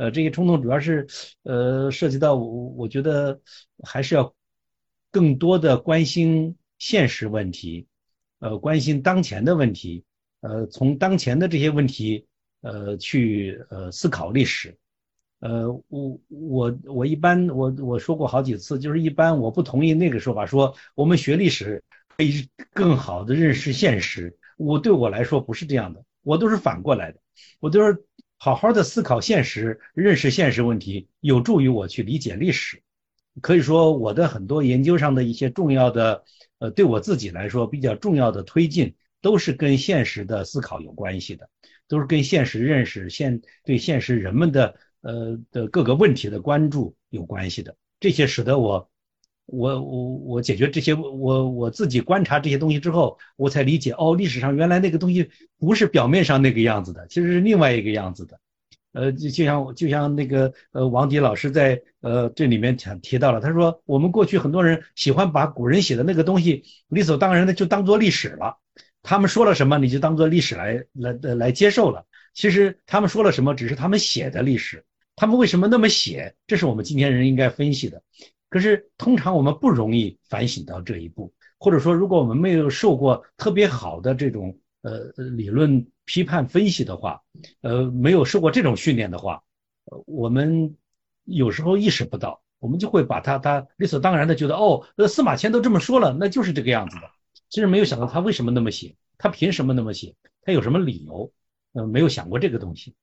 呃，这些冲动主要是，呃，涉及到我，我觉得还是要更多的关心现实问题，呃，关心当前的问题，呃，从当前的这些问题，呃，去呃思考历史，呃，我我我一般我我说过好几次，就是一般我不同意那个说法，说我们学历史可以更好的认识现实，我对我来说不是这样的，我都是反过来的，我都是。好好的思考现实，认识现实问题，有助于我去理解历史。可以说，我的很多研究上的一些重要的，呃，对我自己来说比较重要的推进，都是跟现实的思考有关系的，都是跟现实认识、现对现实人们的，呃的各个问题的关注有关系的。这些使得我，我我我解决这些，我我自己观察这些东西之后，我才理解哦，历史上原来那个东西不是表面上那个样子的，其实是另外一个样子的。呃，就就像就像那个呃王迪老师在呃这里面讲提到了，他说我们过去很多人喜欢把古人写的那个东西理所当然的就当做历史了，他们说了什么你就当做历史来来来接受了。其实他们说了什么只是他们写的历史，他们为什么那么写，这是我们今天人应该分析的。可是通常我们不容易反省到这一步，或者说如果我们没有受过特别好的这种呃理论。批判分析的话，呃，没有受过这种训练的话，呃，我们有时候意识不到，我们就会把他他理所当然的觉得，哦，呃，司马迁都这么说了，那就是这个样子的。其实没有想到他为什么那么写，他凭什么那么写，他有什么理由？呃，没有想过这个东西。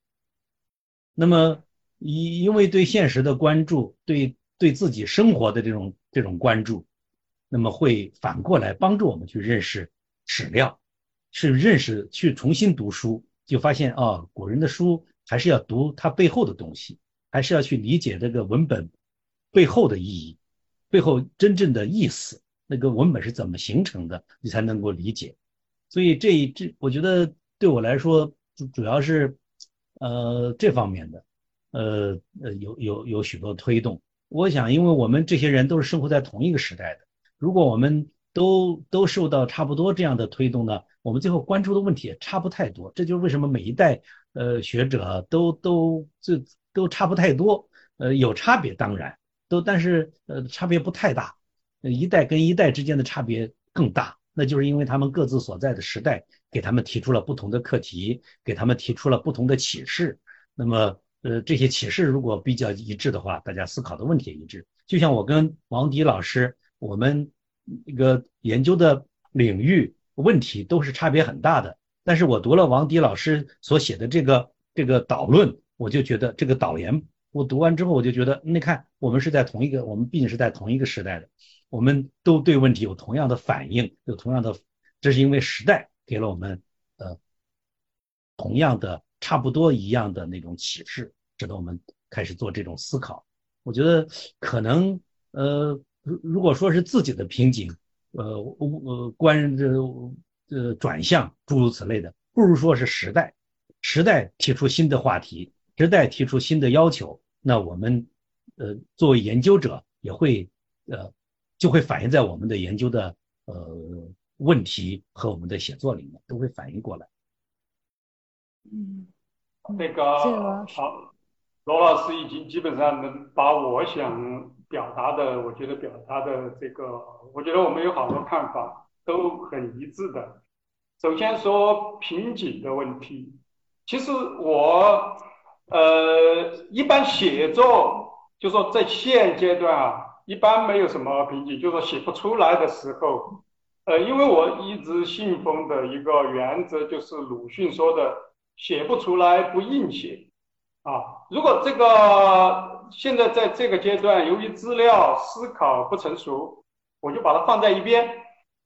那么，因因为对现实的关注，对对自己生活的这种这种关注，那么会反过来帮助我们去认识史料。去认识去重新读书，就发现啊，古人的书还是要读它背后的东西，还是要去理解这个文本背后的意义，背后真正的意思，那个文本是怎么形成的，你才能够理解。所以这一这，我觉得对我来说，主主要是呃这方面的，呃呃有有有许多推动。我想，因为我们这些人都是生活在同一个时代的，如果我们都都受到差不多这样的推动呢？我们最后关注的问题也差不太多，这就是为什么每一代呃学者都都这都差不太多，呃有差别当然都，但是呃差别不太大，一代跟一代之间的差别更大，那就是因为他们各自所在的时代给他们提出了不同的课题，给他们提出了不同的启示。那么呃这些启示如果比较一致的话，大家思考的问题也一致。就像我跟王迪老师，我们一个研究的领域。问题都是差别很大的，但是我读了王迪老师所写的这个这个导论，我就觉得这个导言，我读完之后我就觉得，你看我们是在同一个，我们毕竟是在同一个时代的，我们都对问题有同样的反应，有同样的，这是因为时代给了我们呃同样的差不多一样的那种启示，值得我们开始做这种思考。我觉得可能呃，如如果说是自己的瓶颈。呃，呃，关这呃转向诸如此类的，不如说是时代，时代提出新的话题，时代提出新的要求，那我们呃作为研究者也会呃就会反映在我们的研究的呃问题和我们的写作里面都会反映过来。嗯，那个好，罗老师已经基本上能把我想。表达的，我觉得表达的这个，我觉得我们有好多看法都很一致的。首先说瓶颈的问题，其实我呃一般写作，就说在现阶段啊，一般没有什么瓶颈，就说写不出来的时候，呃，因为我一直信奉的一个原则就是鲁迅说的“写不出来不硬写”。啊，如果这个现在在这个阶段，由于资料思考不成熟，我就把它放在一边，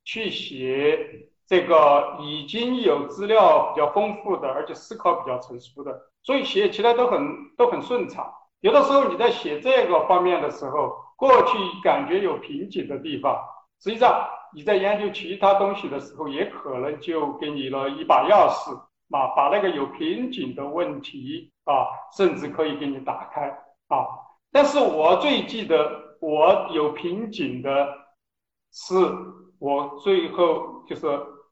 去写这个已经有资料比较丰富的，而且思考比较成熟的，所以写起来都很都很顺畅。有的时候你在写这个方面的时候，过去感觉有瓶颈的地方，实际上你在研究其他东西的时候，也可能就给你了一把钥匙。啊，把那个有瓶颈的问题啊，甚至可以给你打开啊。但是我最记得我有瓶颈的是，我最后就是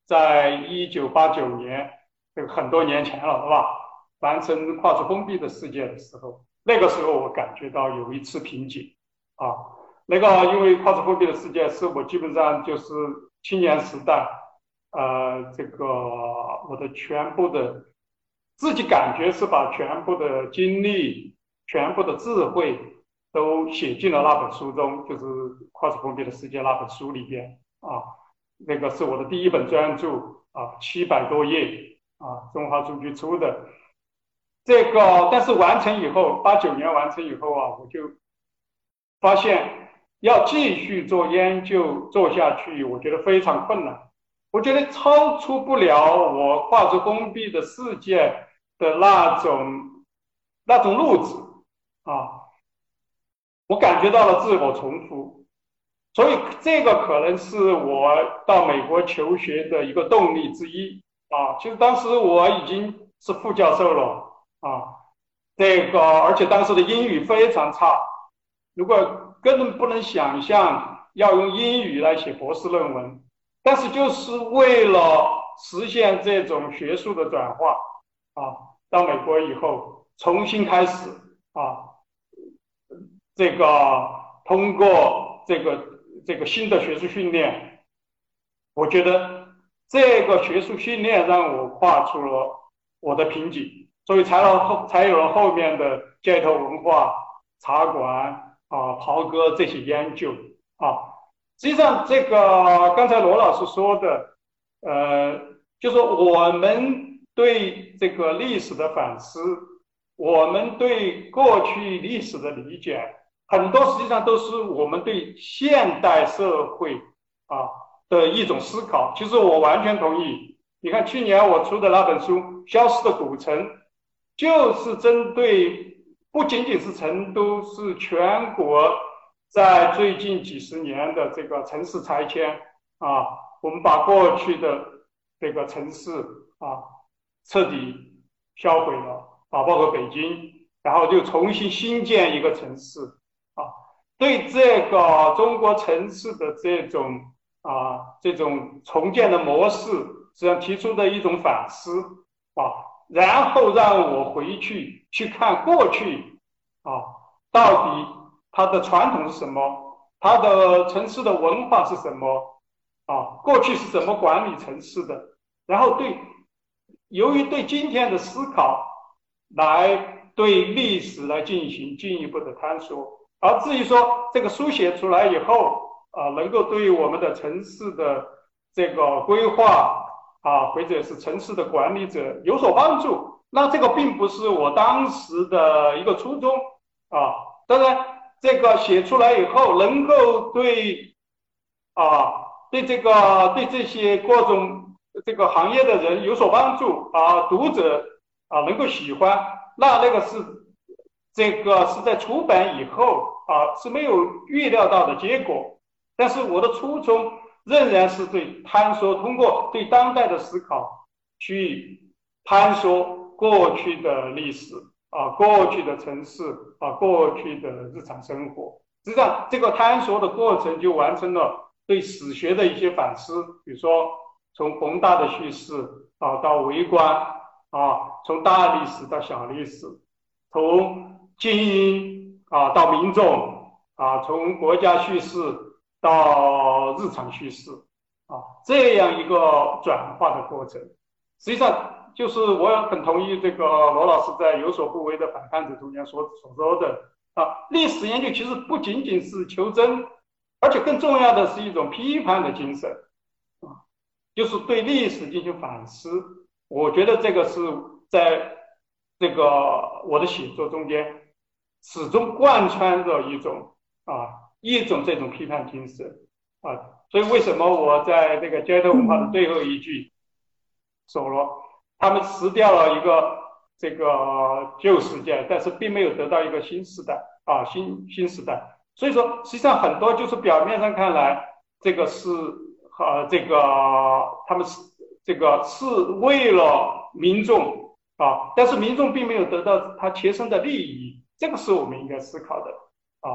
在一九八九年，这个很多年前了，是吧？完成跨出封闭的世界的时候，那个时候我感觉到有一次瓶颈啊。那个因为跨出封闭的世界是我基本上就是青年时代。呃，这个我的全部的自己感觉是把全部的经历、全部的智慧都写进了那本书中，就是《跨出封闭的世界》那本书里边啊。那个是我的第一本专著啊，七百多页啊，中华书局出的。这个但是完成以后，八九年完成以后啊，我就发现要继续做研究做下去，我觉得非常困难。我觉得超出不了我跨出封闭的世界的那种那种路子啊，我感觉到了自我重复，所以这个可能是我到美国求学的一个动力之一。啊。其实当时我已经是副教授了。啊，这个而且当时的英语非常差，如果根本不能想象要用英语来写博士论文，但是就是为了实现这种学术的转化啊，到美国以后重新开始啊，这个通过这个。这个新的学术训练，我觉得这个学术训练让我跨出了我的瓶颈，所以才有后才有了后面的街头文化、茶馆啊、袍哥这些研究啊。实际上，这个刚才罗老师说的，呃，就是我们对这个历史的反思，我们对过去历史的理解。很多实际上都是我们对现代社会啊的一种思考。其实我完全同意。你看去年我出的那本书《消失的古城》，就是针对不仅仅是成都，是全国在最近几十年的这个城市拆迁啊，我们把过去的这个城市啊彻底销毁了啊，包括北京，然后就重新新建一个城市啊。对这个中国城市的这种啊这种重建的模式，实际上提出的一种反思啊，然后让我回去去看过去啊，到底它的传统是什么，它的城市的文化是什么啊，过去是怎么管理城市的，然后对，由于对今天的思考，来对历史来进行进一步的探索。而至于说这个书写出来以后啊，能够对于我们的城市的这个规划啊，或者是城市的管理者有所帮助，那这个并不是我当时的一个初衷啊。当然，这个写出来以后，能够对啊，对这个对这些各种这个行业的人有所帮助啊，读者啊能够喜欢，那那个是。这个是在出版以后啊是没有预料到的结果，但是我的初衷仍然是对探索，通过对当代的思考去探索过去的历史啊，过去的城市啊，过去的日常生活。实际上，这个探索的过程就完成了对史学的一些反思，比如说从宏大的叙事啊到微观啊，从大历史到小历史，从精英啊，到民众啊，从国家叙事到日常叙事啊，这样一个转化的过程，实际上就是我也很同意这个罗老师在《有所不为的反叛者》中间所所说的啊，历史研究其实不仅仅是求真，而且更重要的是一种批判的精神啊，就是对历史进行反思。我觉得这个是在这个我的写作中间。始终贯穿着一种啊一种这种批判精神啊，所以为什么我在这个街头文化的最后一句说了，他们辞掉了一个这个旧世界，但是并没有得到一个新时代啊新新时代，所以说实际上很多就是表面上看来这个是和这个他们是这个是为了民众啊，但是民众并没有得到他切身的利益。这个是我们应该思考的啊，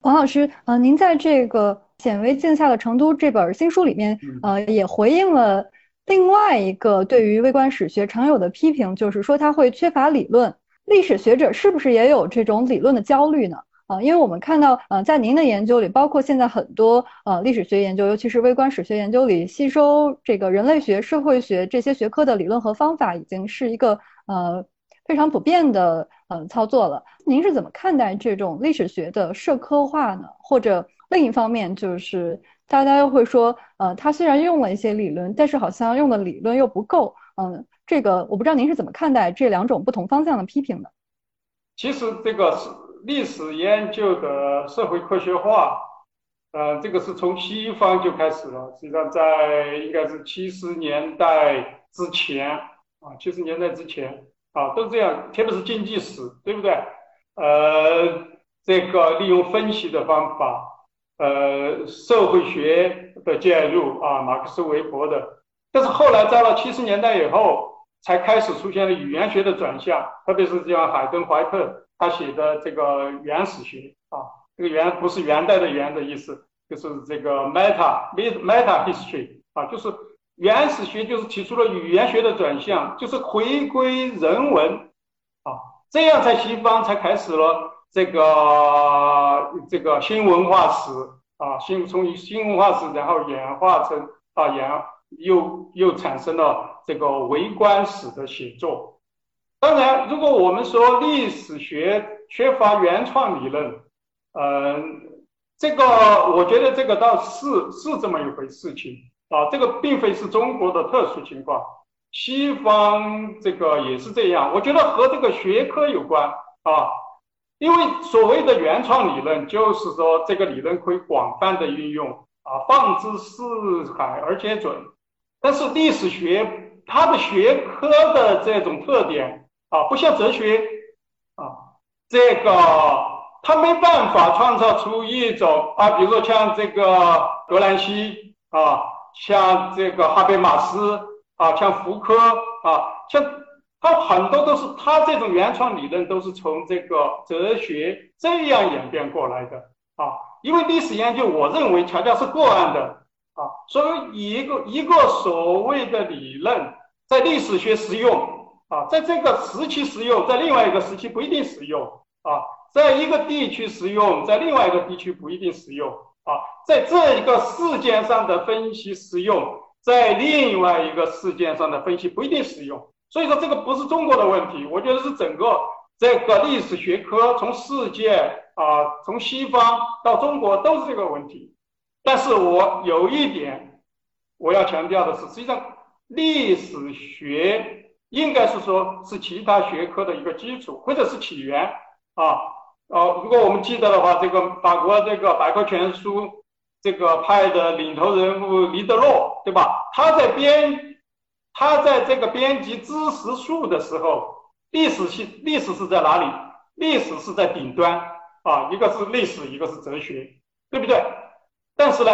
王老师，呃，您在这个《显微镜下的成都》这本新书里面，呃，也回应了另外一个对于微观史学常有的批评，就是说它会缺乏理论。历史学者是不是也有这种理论的焦虑呢？啊，因为我们看到，呃，在您的研究里，包括现在很多呃历史学研究，尤其是微观史学研究里，吸收这个人类学、社会学这些学科的理论和方法，已经是一个呃。非常普遍的呃操作了，您是怎么看待这种历史学的社科化呢？或者另一方面就是大家又会说，呃，他虽然用了一些理论，但是好像用的理论又不够。嗯，这个我不知道您是怎么看待这两种不同方向的批评的。其实这个是历史研究的社会科学化，呃，这个是从西方就开始了，实际上在应该是七十年代之前啊，七十年代之前。啊，都这样，特别是经济史，对不对？呃，这个利用分析的方法呃社会学的介入啊，马克思韦伯的。但是后来到了七十年代以后，才开始出现了语言学的转向，特别是像海顿怀特他写的这个原始学啊，这个原不是元代的元的意思，就是这个 meta meta history 啊，就是原始学就是提出了语言学的转向，就是回归人文啊，这样在西方才开始了这个这个新文化史啊，新从新文化史然后演化成啊演又又产生了。这个微观史的写作，当然，如果我们说历史学缺乏原创理论，嗯，这个我觉得这个倒是是这么一回事情啊，这个并非是中国的特殊情况，西方这个也是这样。我觉得和这个学科有关啊，因为所谓的原创理论，就是说这个理论可以广泛的运用啊，放之四海而皆准。但是历史学。它的学科的这种特点啊，不像哲学啊，这个它没办法创造出一种啊，比如说像这个格兰西啊，像这个哈贝马斯啊，像福柯啊，像它很多都是它这种原创理论都是从这个哲学这样演变过来的啊，因为历史研究，我认为强调是个案的。啊，所以一个一个所谓的理论在历史学实用啊，在这个时期实用，在另外一个时期不一定实用啊，在一个地区实用，在另外一个地区不一定实用啊，在这一个事件上的分析实用，在另外一个事件上的分析不一定实用。所以说这个不是中国的问题，我觉得是整个这个历史学科从世界啊，从西方到中国都是这个问题。但是我有一点我要强调的是，实际上历史学应该是说是其他学科的一个基础或者是起源啊。呃，如果我们记得的话，这个法国这个百科全书这个派的领头人物黎德洛，对吧？他在编他在这个编辑知识树的时候，历史系历史是在哪里？历史是在顶端啊，一个是历史，一个是哲学，对不对？但是呢，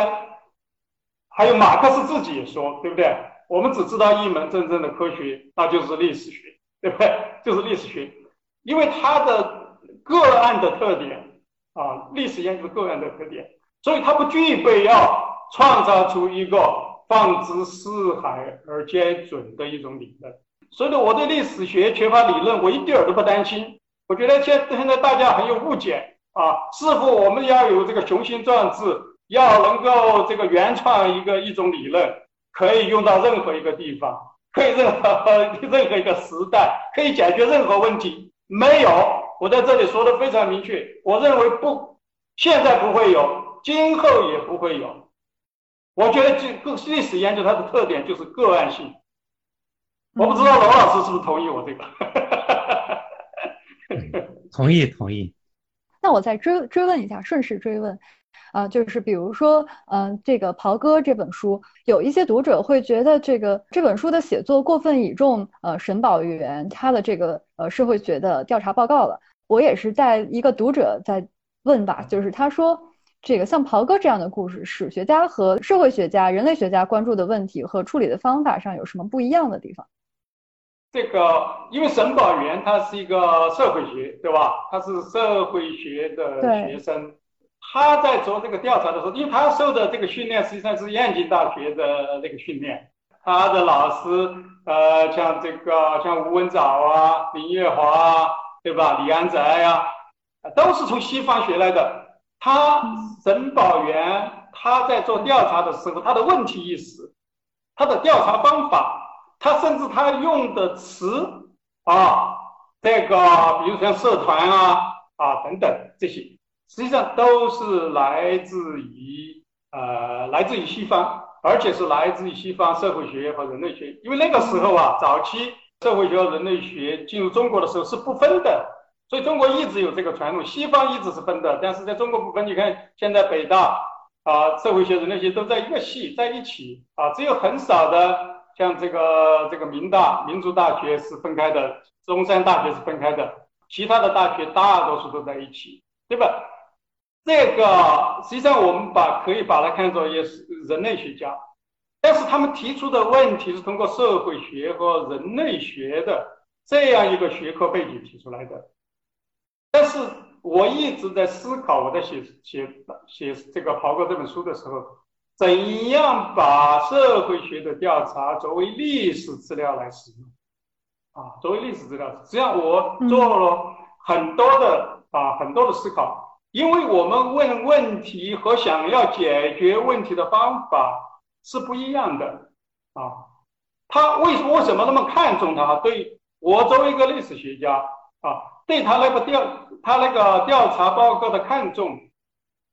还有马克思自己也说，对不对？我们只知道一门真正的科学，那就是历史学，对不对？就是历史学，因为它的个案的特点啊，历史研究个案的特点，所以它不具备要创造出一个放之四海而皆准的一种理论。所以呢，我对历史学缺乏理论，我一点儿都不担心。我觉得现现在大家很有误解啊，似乎我们要有这个雄心壮志。要能够这个原创一个一种理论，可以用到任何一个地方，可以任何 [LAUGHS] 任何一个时代，可以解决任何问题。没有，我在这里说的非常明确，我认为不，现在不会有，今后也不会有。我觉得这个历史研究它的特点就是个案性。我不知道罗老师是不是同意我这个？[LAUGHS] 同意同意。那我再追追问一下，顺势追问。啊，就是比如说，嗯，这个《袍哥》这本书，有一些读者会觉得这个这本书的写作过分倚重呃沈宝元他的这个呃社会学的调查报告了。我也是在一个读者在问吧，就是他说这个像《袍哥》这样的故事，史学家和社会学家、人类学家关注的问题和处理的方法上有什么不一样的地方？这个，因为沈宝元他是一个社会学，对吧？他是社会学的学生。他在做这个调查的时候，因为他受的这个训练实际上是燕京大学的那个训练，他的老师呃，像这个像吴文藻啊、林月华啊，对吧？李安泽呀，都是从西方学来的。他沈宝元他在做调查的时候，他的问题意识，他的调查方法，他甚至他用的词啊，这个比如像社团啊啊等等这些。实际上都是来自于呃，来自于西方，而且是来自于西方社会学和人类学。因为那个时候啊，早期社会学和人类学进入中国的时候是不分的，所以中国一直有这个传统。西方一直是分的，但是在中国不分。你看现在北大啊，社会学、人类学都在一个系在一起啊，只有很少的像这个这个民大、民族大学是分开的，中山大学是分开的，其他的大学大多数都在一起，对吧？这个实际上我们把可以把它看作也是人类学家，但是他们提出的问题是通过社会学和人类学的这样一个学科背景提出来的。但是我一直在思考，我在写写写这个刨哥这本书的时候，怎样把社会学的调查作为历史资料来使用？啊，作为历史资料，实际上我做了很多的啊很多的思考，因为我们问问题和想要解决问题的方法是不一样的啊。他为什为什么那么看重他？对我作为一个历史学家啊，对他那个调他那个调查报告的看重，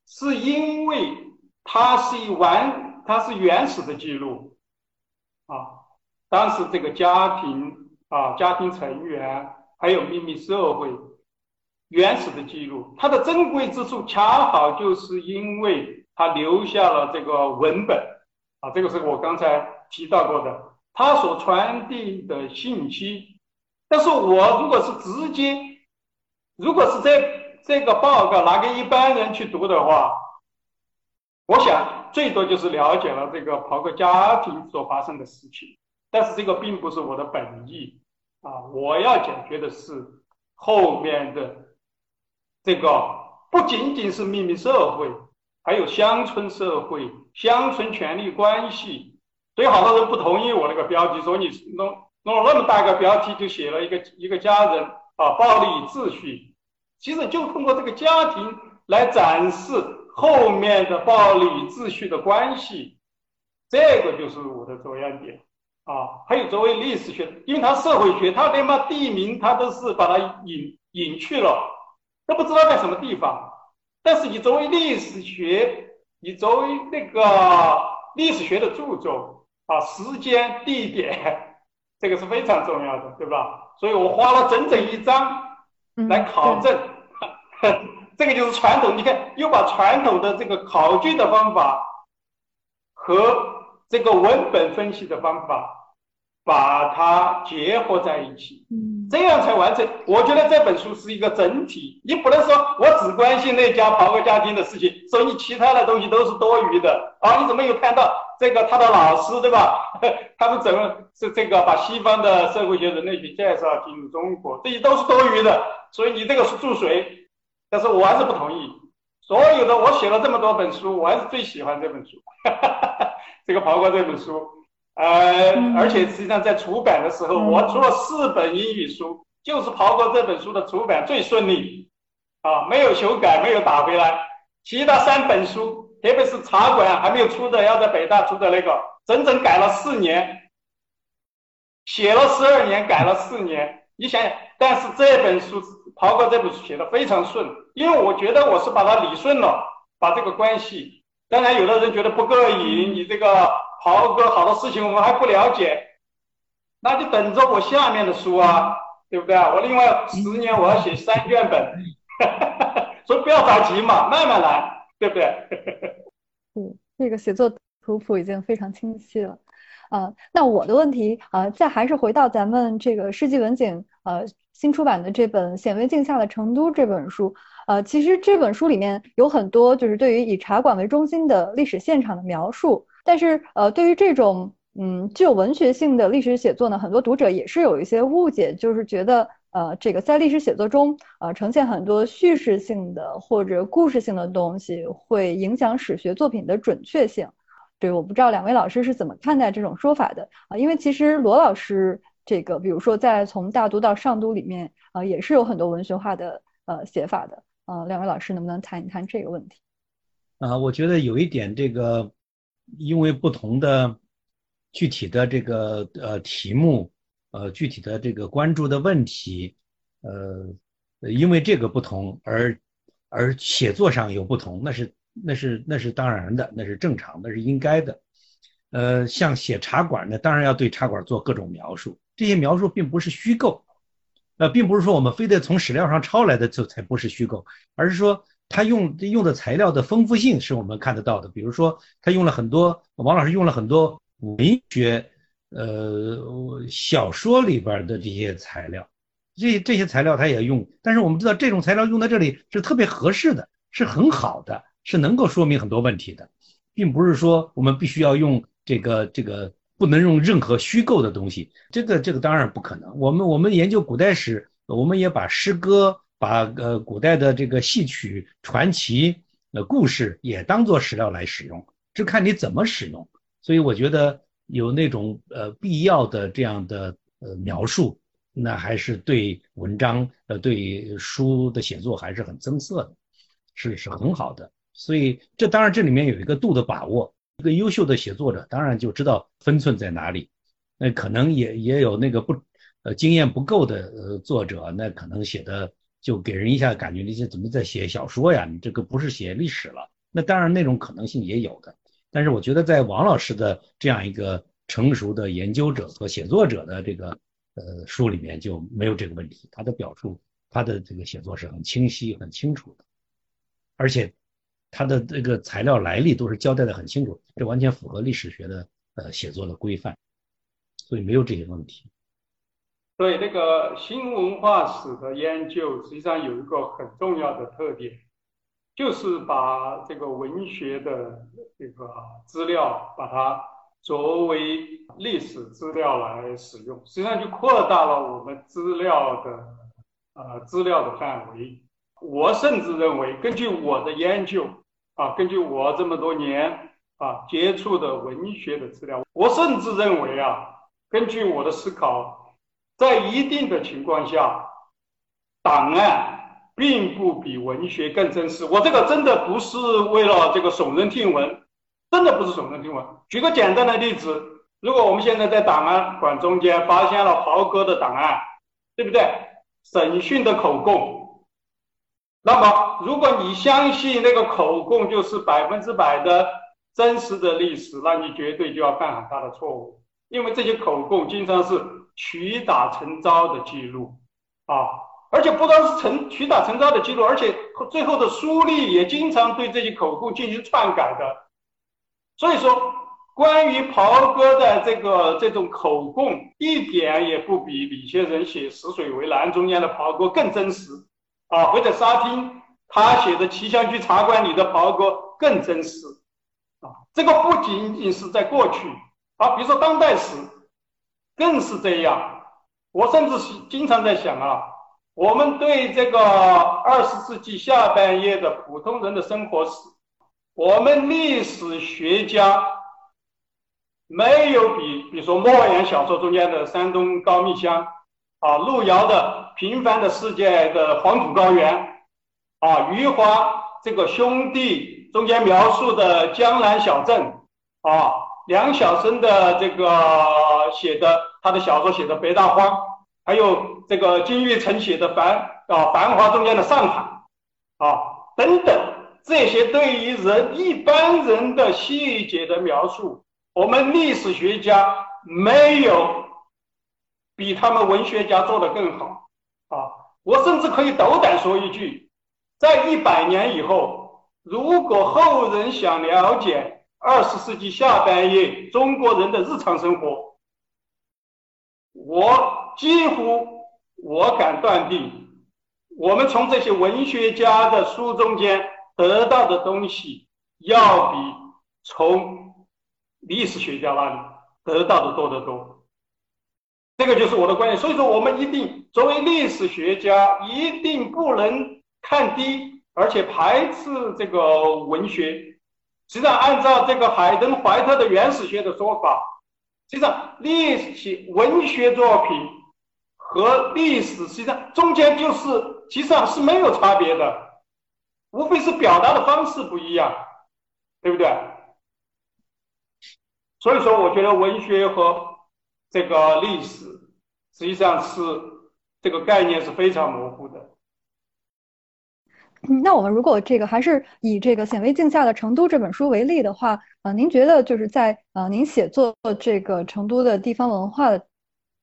是因为它是一完它是原始的记录啊，当时这个家庭。啊，家庭成员还有秘密社会原始的记录，它的珍贵之处恰好就是因为它留下了这个文本啊，这个是我刚才提到过的，它所传递的信息。但是我如果是直接，如果是这这个报告拿给一般人去读的话，我想最多就是了解了这个刨个家庭所发生的事情。但是这个并不是我的本意啊！我要解决的是后面的这个，不仅仅是秘密社会，还有乡村社会、乡村权力关系。所以好多人不同意我那个标题，说你弄弄了那么大一个标题，就写了一个一个家人啊，暴力秩序。其实就通过这个家庭来展示后面的暴力与秩序的关系，这个就是我的着眼点。啊，还有作为历史学，因为它社会学，它连把地名它都是把它隐隐去了，都不知道在什么地方。但是你作为历史学，你作为那个历史学的著作啊，时间、地点，这个是非常重要的，对吧？所以我花了整整一章来考证，[LAUGHS] 这个就是传统。你看，又把传统的这个考据的方法和这个文本分析的方法。把它结合在一起，嗯，这样才完成。我觉得这本书是一个整体，你不能说我只关心那家刨个家庭的事情，所以你其他的东西都是多余的啊！你怎么有看到这个他的老师对吧？[LAUGHS] 他们怎么是这个把西方的社会学、人类学介绍进入中国，这些都是多余的。所以你这个是注水，但是我还是不同意。所有的我写了这么多本书，我还是最喜欢这本书，[LAUGHS] 这个刨过这本书。呃，而且实际上在出版的时候，我出了四本英语书，就是刨过这本书的出版最顺利，啊，没有修改，没有打回来。其他三本书，特别是茶馆还没有出的，要在北大出的那个，整整改了四年，写了十二年，改了四年。你想想，但是这本书刨过这本书写的非常顺，因为我觉得我是把它理顺了，把这个关系。当然，有的人觉得不过瘾，你这个。好多好多事情我们还不了解，那就等着我下面的书啊，对不对啊？我另外十年我要写三卷本，[LAUGHS] 所以不要着急嘛，慢慢来，对不对？[LAUGHS] 嗯，这个写作图谱已经非常清晰了。啊，那我的问题啊，再还是回到咱们这个世纪文景呃新出版的这本《显微镜下的成都》这本书，呃，其实这本书里面有很多就是对于以茶馆为中心的历史现场的描述。但是，呃，对于这种嗯具有文学性的历史写作呢，很多读者也是有一些误解，就是觉得，呃，这个在历史写作中，呃，呈现很多叙事性的或者故事性的东西，会影响史学作品的准确性。对，我不知道两位老师是怎么看待这种说法的啊？因为其实罗老师这个，比如说在从大都到上都里面，呃，也是有很多文学化的呃写法的。呃，两位老师能不能谈一谈这个问题？啊，我觉得有一点这个。因为不同的具体的这个呃题目，呃具体的这个关注的问题，呃，因为这个不同而而写作上有不同，那是那是那是当然的，那是正常，那是应该的。呃，像写茶馆呢，当然要对茶馆做各种描述，这些描述并不是虚构，呃，并不是说我们非得从史料上抄来的就才不是虚构，而是说。他用用的材料的丰富性是我们看得到的，比如说他用了很多，王老师用了很多文学，呃，小说里边的这些材料，这这些材料他也用，但是我们知道这种材料用在这里是特别合适的，是很好的，是能够说明很多问题的，并不是说我们必须要用这个这个不能用任何虚构的东西，这个这个当然不可能。我们我们研究古代史，我们也把诗歌、把呃古代的这个戏曲、传奇、呃故事也当做史料来使用，就看你怎么使用。所以我觉得有那种呃必要的这样的呃描述。那还是对文章，呃，对书的写作还是很增色的，是是很好的。所以这当然这里面有一个度的把握。一个优秀的写作者当然就知道分寸在哪里。那可能也也有那个不，呃，经验不够的呃作者，那可能写的就给人一下感觉你这怎么在写小说呀？你这个不是写历史了。那当然那种可能性也有的。但是我觉得在王老师的这样一个成熟的研究者和写作者的这个。呃，书里面就没有这个问题，他的表述，他的这个写作是很清晰、很清楚的，而且他的这个材料来历都是交代的很清楚，这完全符合历史学的呃写作的规范，所以没有这些问题。对那个新文化史的研究，实际上有一个很重要的特点，就是把这个文学的这个资料把它。作为历史资料来使用，实际上就扩大了我们资料的呃资料的范围。我甚至认为，根据我的研究啊，根据我这么多年啊接触的文学的资料，我甚至认为啊，根据我的思考，在一定的情况下，档案并不比文学更真实。我这个真的不是为了这个耸人听闻。真的不是耸人听闻。举个简单的例子，如果我们现在在档案馆中间发现了袍哥的档案，对不对？审讯的口供，那么如果你相信那个口供就是百分之百的真实的历史，那你绝对就要犯很大的错误，因为这些口供经常是屈打成招的记录。啊，而且不单是成屈打成招的记录，而且最后的书吏也经常对这些口供进行篡改的。所以说，关于袍哥的这个这种口供，一点也不比李先生写《死水为蓝》中间的袍哥更真实。啊，或者沙汀他写的《奇香居茶馆》里的袍哥更真实啊。这个不仅仅是在过去啊，比如说当代史更是这样。我甚至是经常在想啊，我们对这个二十世纪下半叶的普通人的生活史。我们历史学家没有比，比如说莫言小说中间的山东高密乡，啊，路遥的平凡的世界的黄土高原，啊，余华这个兄弟中间描述的江南小镇，啊，梁晓声的这个写的他的小说写的北大荒，还有这个金玉成写的繁啊繁华中间的上海，啊，等等。这些对于人一般人的细节的描述，我们历史学家没有比他们文学家做的更好啊！我甚至可以斗胆说一句，在一百年以后，如果后人想了解二十世纪下半叶中国人的日常生活，我几乎我敢断定，我们从这些文学家的书中间。得到的东西要比从历史学家那里得到的多得多，这个就是我的观点。所以说，我们一定作为历史学家，一定不能看低，而且排斥这个文学。实际上，按照这个海登怀特的原始学的说法，实际上历史文学作品和历史实际上中间就是其实上是没有差别的。无非是表达的方式不一样，对不对？所以说，我觉得文学和这个历史实际上是这个概念是非常模糊的。那我们如果这个还是以这个显微镜下的成都这本书为例的话，呃，您觉得就是在呃您写作这个成都的地方文化的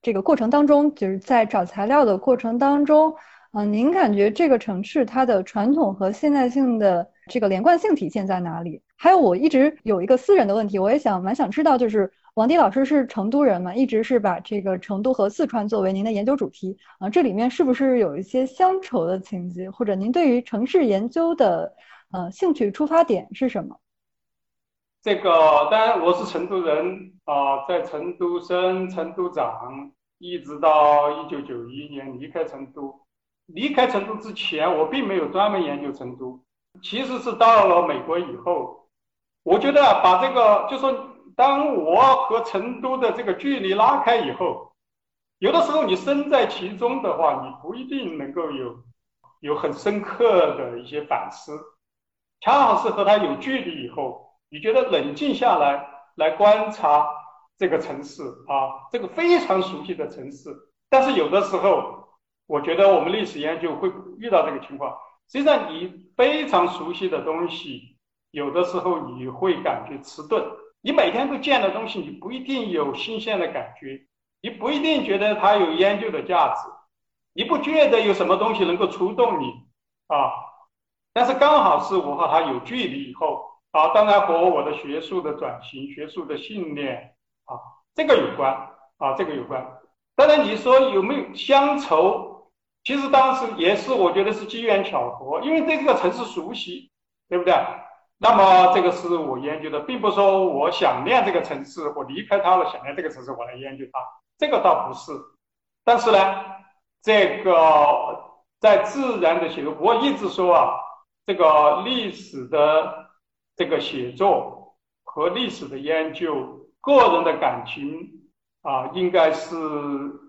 这个过程当中，就是在找材料的过程当中。呃，您感觉这个城市它的传统和现代性的这个连贯性体现在哪里？还有，我一直有一个私人的问题，我也想蛮想知道，就是王迪老师是成都人嘛，一直是把这个成都和四川作为您的研究主题啊，这里面是不是有一些乡愁的情节？或者您对于城市研究的呃，兴趣出发点是什么？这个当然我是成都人啊，在成都生，成都长，一直到一九九一年离开成都。离开成都之前，我并没有专门研究成都，其实是到了美国以后，我觉得把这个就说，当我和成都的这个距离拉开以后，有的时候你身在其中的话，你不一定能够有有很深刻的一些反思，恰好是和他有距离以后。你觉得冷静下来来观察这个城市啊，这个非常熟悉的城市，但是有的时候，我觉得我们历史研究会遇到这个情况。实际上，你非常熟悉的东西，有的时候你会感觉迟钝。你每天都见的东西，你不一定有新鲜的感觉，你不一定觉得它有研究的价值，你不觉得有什么东西能够触动你啊。但是刚好是我和他有距离以后。啊，当然和我的学术的转型、学术的信念啊，这个有关啊，这个有关。当然你说有没有乡愁？其实当时也是，我觉得是机缘巧合，因为对这个城市熟悉，对不对？那么这个是我研究的，并不说我想念这个城市，我离开它了，想念这个城市，我来研究它，这个倒不是。但是呢，这个在自然的写作，我一直说啊，这个历史的。这个写作和历史的研究，个人的感情啊，应该是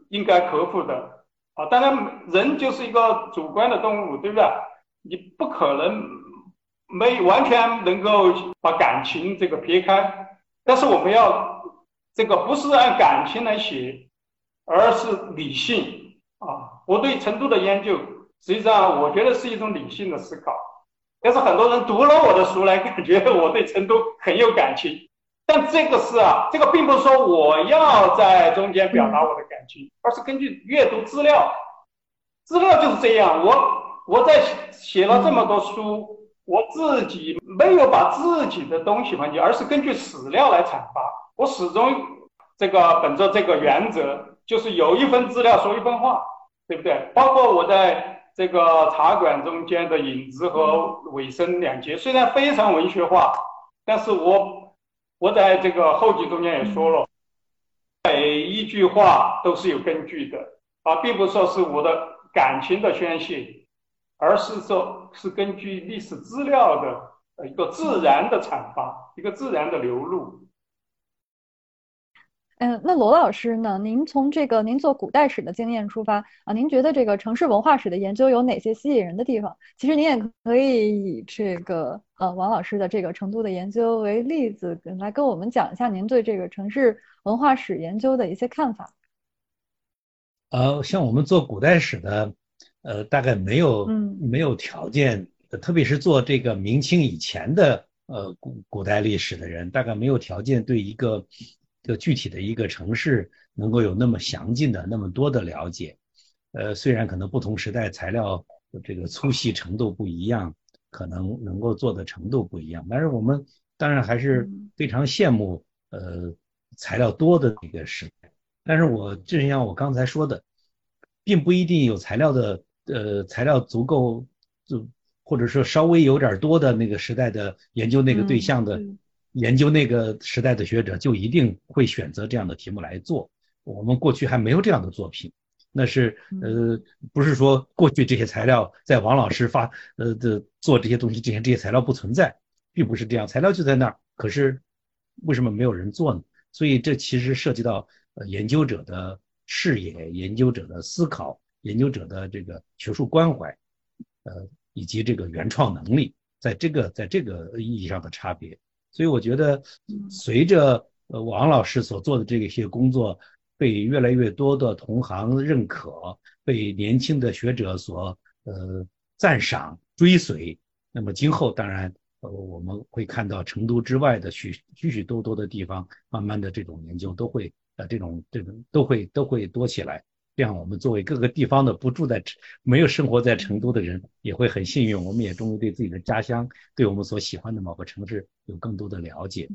应该克服的啊。当然，人就是一个主观的动物，对不对？你不可能没完全能够把感情这个撇开。但是我们要这个不是按感情来写，而是理性啊。我对成都的研究，实际上我觉得是一种理性的思考。但是很多人读了我的书来，感觉我对成都很有感情。但这个是啊，这个并不是说我要在中间表达我的感情，而是根据阅读资料，资料就是这样。我我在写了这么多书，我自己没有把自己的东西放进，而是根据史料来阐发。我始终这个本着这个原则，就是有一份资料说一分话，对不对？包括我在。这个茶馆中间的影子和尾声两节虽然非常文学化，但是我我在这个后记中间也说了，每一句话都是有根据的啊，并不说是我的感情的宣泄，而是说是根据历史资料的呃一个自然的阐发，一个自然的流露。嗯，那罗老师呢？您从这个您做古代史的经验出发啊，您觉得这个城市文化史的研究有哪些吸引人的地方？其实您也可以以这个呃王老师的这个成都的研究为例子，来跟我们讲一下您对这个城市文化史研究的一些看法。呃，像我们做古代史的，呃，大概没有没有条件，特别是做这个明清以前的呃古古代历史的人，大概没有条件对一个。这个具体的一个城市能够有那么详尽的那么多的了解，呃，虽然可能不同时代材料这个粗细程度不一样，可能能够做的程度不一样，但是我们当然还是非常羡慕呃材料多的那个时代。但是我就像我刚才说的，并不一定有材料的呃材料足够，就或者说稍微有点多的那个时代的研究那个对象的。研究那个时代的学者就一定会选择这样的题目来做。我们过去还没有这样的作品，那是呃，不是说过去这些材料在王老师发呃的做这些东西之前，这些材料不存在，并不是这样，材料就在那儿。可是为什么没有人做呢？所以这其实涉及到呃研究者的视野、研究者的思考、研究者的这个学术关怀，呃，以及这个原创能力，在这个在这个意义上的差别。所以我觉得，随着呃王老师所做的这些工作被越来越多的同行认可，被年轻的学者所呃赞赏追随，那么今后当然呃我们会看到成都之外的许许许多多的地方，慢慢的这种研究都会呃这种这种都会都会多起来。这样，我们作为各个地方的不住在、没有生活在成都的人，也会很幸运。我们也终于对自己的家乡，对我们所喜欢的某个城市有更多的了解。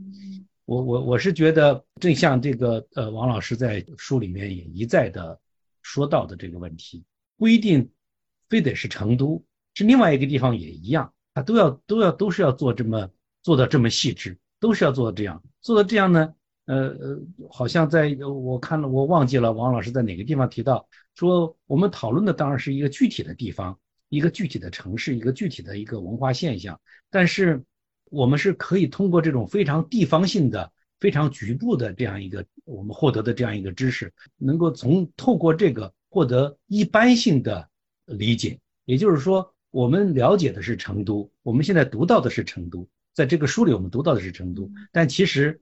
我、我、我是觉得，正像这个呃，王老师在书里面也一再的说到的这个问题，不一定非得是成都，是另外一个地方也一样。他都要都要都是要做这么做到这么细致，都是要做到这样，做到这样呢，呃呃，好像在我看了我忘记了王老师在哪个地方提到说，我们讨论的当然是一个具体的地方，一个具体的城市，一个具体的一个文化现象，但是我们是可以通过这种非常地方性的、非常局部的这样一个我们获得的这样一个知识，能够从透过这个获得一般性的理解，也就是说。我们了解的是成都，我们现在读到的是成都，在这个书里我们读到的是成都，但其实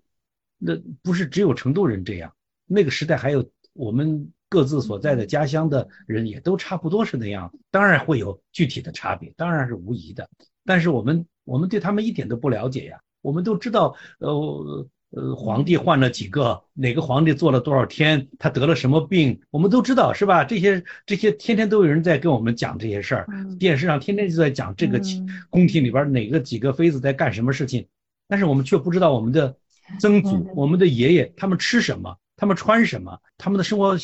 那不是只有成都人这样，那个时代还有我们各自所在的家乡的人也都差不多是那样，当然会有具体的差别，当然是无疑的，但是我们我们对他们一点都不了解呀，我们都知道，呃。呃，皇帝换了几个？哪个皇帝做了多少天？他得了什么病？我们都知道，是吧？这些这些天天都有人在跟我们讲这些事儿，电视上天天就在讲这个宫廷里边哪个几个妃子在干什么事情，但是我们却不知道我们的曾祖、我们的爷爷他们吃什么，他们穿什么，他们的生活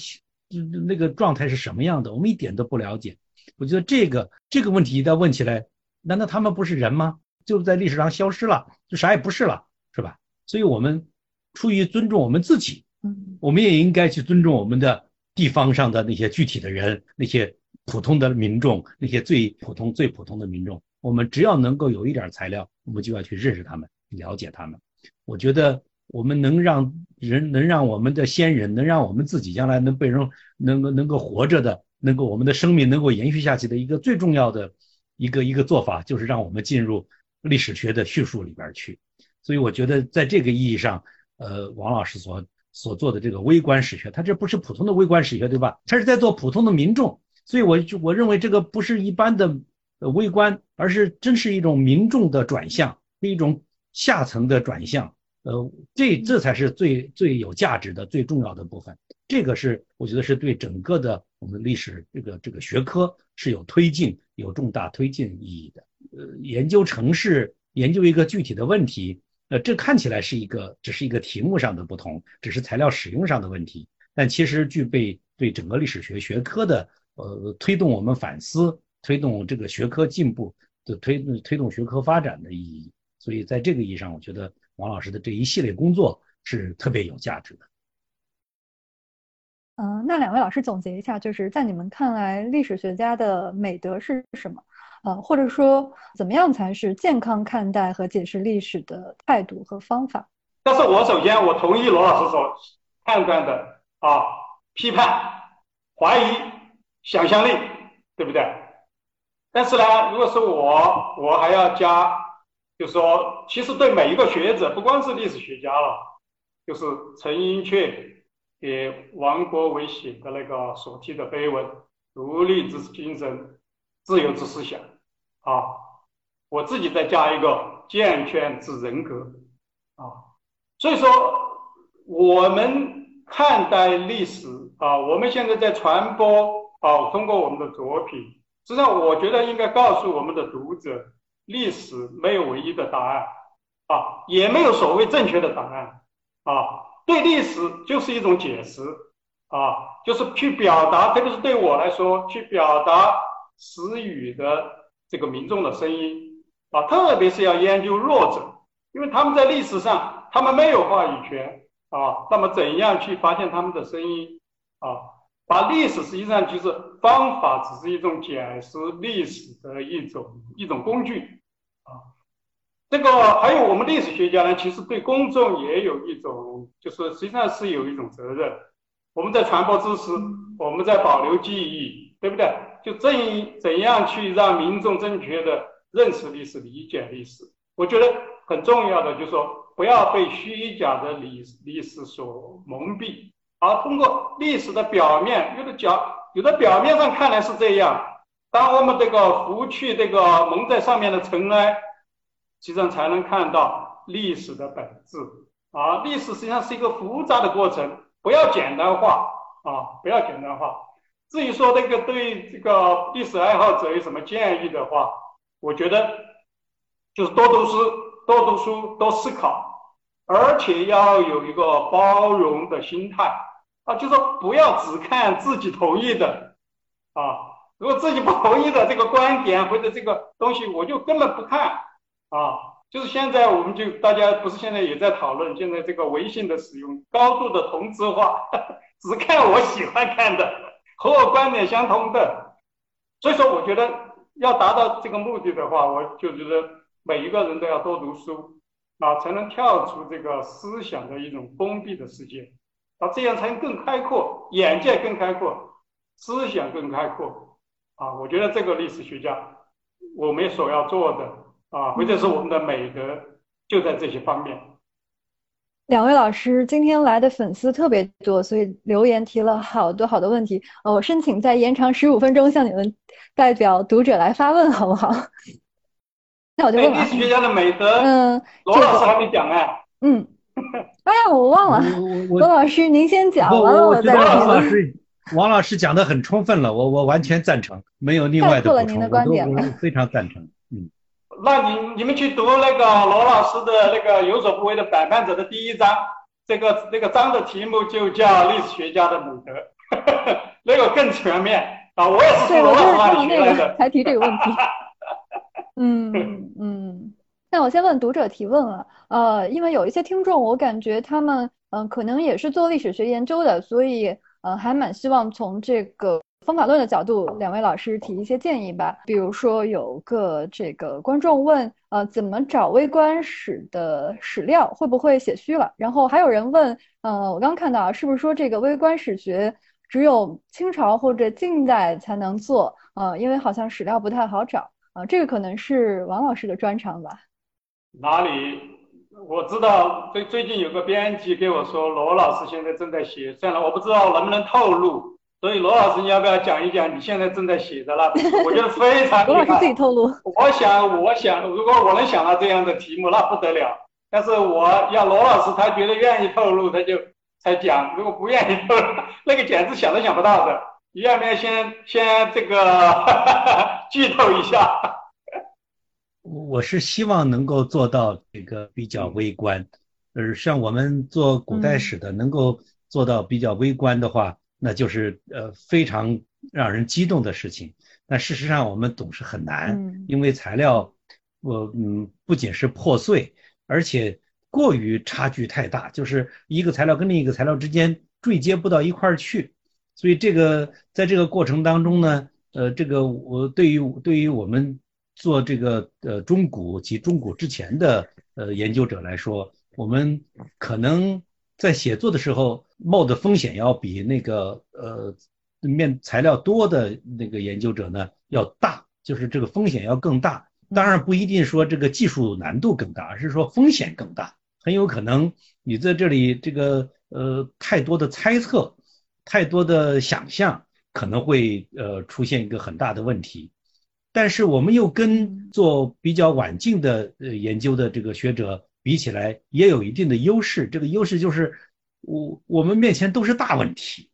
那个状态是什么样的，我们一点都不了解。我觉得这个这个问题一旦问起来，难道他们不是人吗？就在历史上消失了，就啥也不是了，是吧？所以，我们出于尊重我们自己，嗯，我们也应该去尊重我们的地方上的那些具体的人，那些普通的民众，那些最普通、最普通的民众。我们只要能够有一点材料，我们就要去认识他们，了解他们。我觉得，我们能让人，能让我们的先人，能让我们自己将来能被人能够能够活着的，能够我们的生命能够延续下去的一个最重要的一个一个做法，就是让我们进入历史学的叙述里边去。所以我觉得，在这个意义上，呃，王老师所所做的这个微观史学，他这不是普通的微观史学，对吧？他是在做普通的民众。所以，我就我认为这个不是一般的微观，而是真是一种民众的转向，是一种下层的转向。呃，这这才是最最有价值的、最重要的部分。这个是我觉得是对整个的我们历史这个这个学科是有推进、有重大推进意义的。呃，研究城市，研究一个具体的问题。呃，这看起来是一个只是一个题目上的不同，只是材料使用上的问题，但其实具备对整个历史学学科的呃推动我们反思、推动这个学科进步的推推动学科发展的意义。所以在这个意义上，我觉得王老师的这一系列工作是特别有价值的。嗯，那两位老师总结一下，就是在你们看来，历史学家的美德是什么？呃，或者说，怎么样才是健康看待和解释历史的态度和方法？但是我首先我同意罗老师所判断的啊，批判、怀疑、想象力，对不对？但是呢，如果是我，我还要加，就说，其实对每一个学者，不光是历史学家了，就是陈寅恪给王国维写的那个所提的碑文：独立之精神，自由之思想。啊，我自己再加一个健全之人格啊，所以说我们看待历史啊，我们现在在传播啊，通过我们的作品，实际上我觉得应该告诉我们的读者，历史没有唯一的答案啊，也没有所谓正确的答案啊，对历史就是一种解释啊，就是去表达，特别是对我来说，去表达词语的。这个民众的声音啊，特别是要研究弱者，因为他们在历史上他们没有话语权啊。那么怎样去发现他们的声音啊？把历史实际上就是方法，只是一种解释历史的一种一种工具啊。这个还有我们历史学家呢，其实对公众也有一种，就是实际上是有一种责任。我们在传播知识，我们在保留记忆，对不对？就怎怎样去让民众正确的认识历史、理解历史？我觉得很重要的就是说，不要被虚假的历历史所蒙蔽，而通过历史的表面，有的角有的表面上看来是这样，当我们这个拂去这个蒙在上面的尘埃，实际上才能看到历史的本质。啊，历史实际上是一个复杂的过程，不要简单化啊，不要简单化。至于说那个对这个历史爱好者有什么建议的话，我觉得就是多读书、多读书、多思考，而且要有一个包容的心态啊，就说不要只看自己同意的啊，如果自己不同意的这个观点或者这个东西，我就根本不看啊。就是现在，我们就大家不是现在也在讨论，现在这个微信的使用高度的同质化，[LAUGHS] 只看我喜欢看的，和我观点相同的。所以说，我觉得要达到这个目的的话，我就觉得每一个人都要多读书啊，才能跳出这个思想的一种封闭的世界啊，这样才能更开阔，眼界更开阔，思想更开阔啊。我觉得这个历史学家，我们所要做的。啊，或者是我们的美德就在这些方面。两位老师今天来的粉丝特别多，所以留言提了好多好多问题。呃，我申请再延长十五分钟，向你们代表读者来发问，好不好？[LAUGHS] 那我就问历史学家的美德，嗯，罗老师还没讲哎。嗯。[LAUGHS] 哎呀，我忘了。罗 [LAUGHS] 老师，您先讲完了，我再王老师，王老师讲的很充分了，我我完全赞成，没有另外的补充，我非常赞成。那你你们去读那个罗老师的那个有所不为的百般者的第一章，这个那个章的题目就叫历史学家的美德，[LAUGHS] 那个更全面啊！我也是从罗老师那里学来的，才提这个问题。嗯嗯，那我先问读者提问了，呃，因为有一些听众，我感觉他们嗯可能也是做历史学研究的，所以呃还蛮希望从这个。方法论的角度，两位老师提一些建议吧。比如说，有个这个观众问，呃，怎么找微观史的史料？会不会写虚了？然后还有人问，呃，我刚看到，是不是说这个微观史学只有清朝或者近代才能做？呃，因为好像史料不太好找。啊，这个可能是王老师的专长吧？哪里？我知道，最最近有个编辑给我说，罗老师现在正在写，算了，我不知道能不能透露。所以罗老师，你要不要讲一讲你现在正在写的那本？[LAUGHS] 我觉得非常厉害。罗老师自己透露。我想，我想，如果我能想到这样的题目，那不得了。但是我要罗老师，他觉得愿意透露，他就才讲；如果不愿意透露，[LAUGHS] 那个简直想都想不到的。你要不要先先这个 [LAUGHS] 剧透一下？我是希望能够做到这个比较微观，呃，像我们做古代史的，能够做到比较微观的话。那就是呃非常让人激动的事情，但事实上我们总是很难，因为材料我嗯不仅是破碎，而且过于差距太大，就是一个材料跟另一个材料之间对接不到一块儿去，所以这个在这个过程当中呢，呃这个我对于对于我们做这个呃中古及中古之前的呃研究者来说，我们可能。在写作的时候冒的风险要比那个呃面材料多的那个研究者呢要大，就是这个风险要更大。当然不一定说这个技术难度更大，而是说风险更大。很有可能你在这里这个呃太多的猜测，太多的想象，可能会呃出现一个很大的问题。但是我们又跟做比较晚近的呃研究的这个学者。比起来也有一定的优势，这个优势就是我我们面前都是大问题，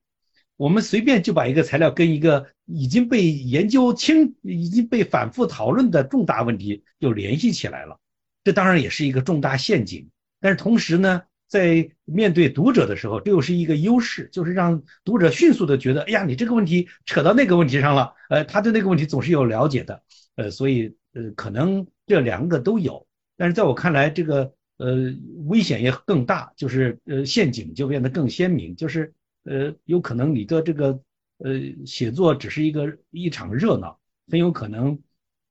我们随便就把一个材料跟一个已经被研究清、已经被反复讨论的重大问题就联系起来了，这当然也是一个重大陷阱。但是同时呢，在面对读者的时候，这又是一个优势，就是让读者迅速的觉得，哎呀，你这个问题扯到那个问题上了，呃，他对那个问题总是有了解的，呃，所以呃，可能这两个都有。但是在我看来，这个。呃，危险也更大，就是呃，陷阱就变得更鲜明，就是呃，有可能你的这个呃写作只是一个一场热闹，很有可能，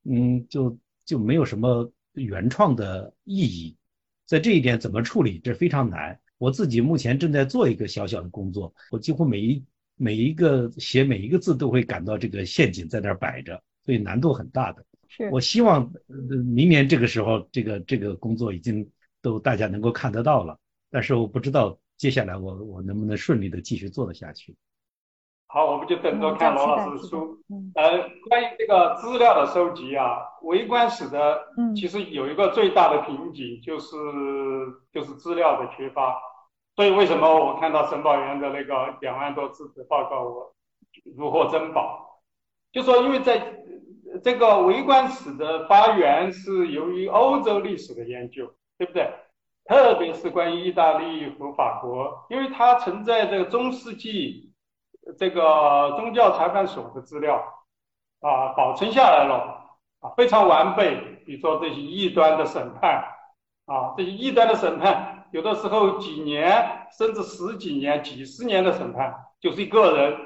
嗯，就就没有什么原创的意义，在这一点怎么处理，这非常难。我自己目前正在做一个小小的工作，我几乎每一每一个写每一个字都会感到这个陷阱在那儿摆着，所以难度很大的。是我希望明年这个时候，这个这个工作已经。都大家能够看得到了，但是我不知道接下来我我能不能顺利的继续做得下去。好，我们就等着看罗老师的书。呃，关于这个资料的收集啊，微观史的，其实有一个最大的瓶颈就是就是资料的缺乏。所以为什么我看到沈宝元的那个两万多字的报告，我如获珍宝？就说因为在这个微观史的发源是由于欧洲历史的研究。对不对？特别是关于意大利和法国，因为它存在这个中世纪这个宗教裁判所的资料，啊保存下来了啊，非常完备。比如说这些异端的审判啊，这些异端的审判，有的时候几年甚至十几年、几十年的审判，就是一个人。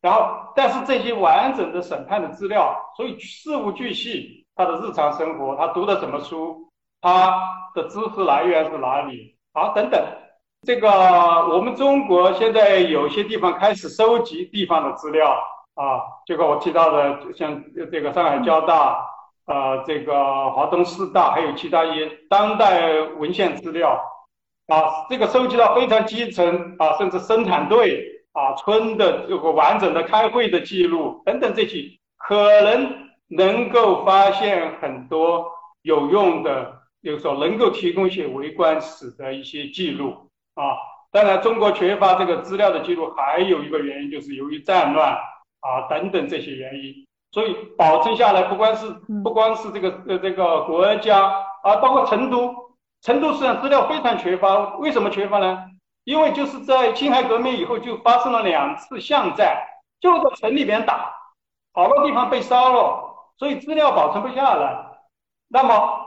然后，但是这些完整的审判的资料，所以事无巨细，他的日常生活，他读的什么书，他的知识来源是哪里啊等等。这个我们中国现在有些地方开始收集地方的资料啊，这个我提到的，像这个上海交大，呃，这个华东师大，还有其他一些当代文献资料啊，这个收集到非常基层啊，甚至生产队啊，村的这个完整的开会的记录等等这些，可能能够发现很多有用的，比如说能够提供一些微观史的一些记录。啊，当然，中国缺乏这个资料的记录，还有一个原因就是由于战乱啊等等这些原因，所以保存下来不光是不光是这个呃这个国家啊，包括成都，成都实际上资料非常缺乏。为什么缺乏呢？因为就是在辛亥革命以后就发生了两次巷战，就在城里边打，好多地方被烧了，所以资料保存不下来。那么。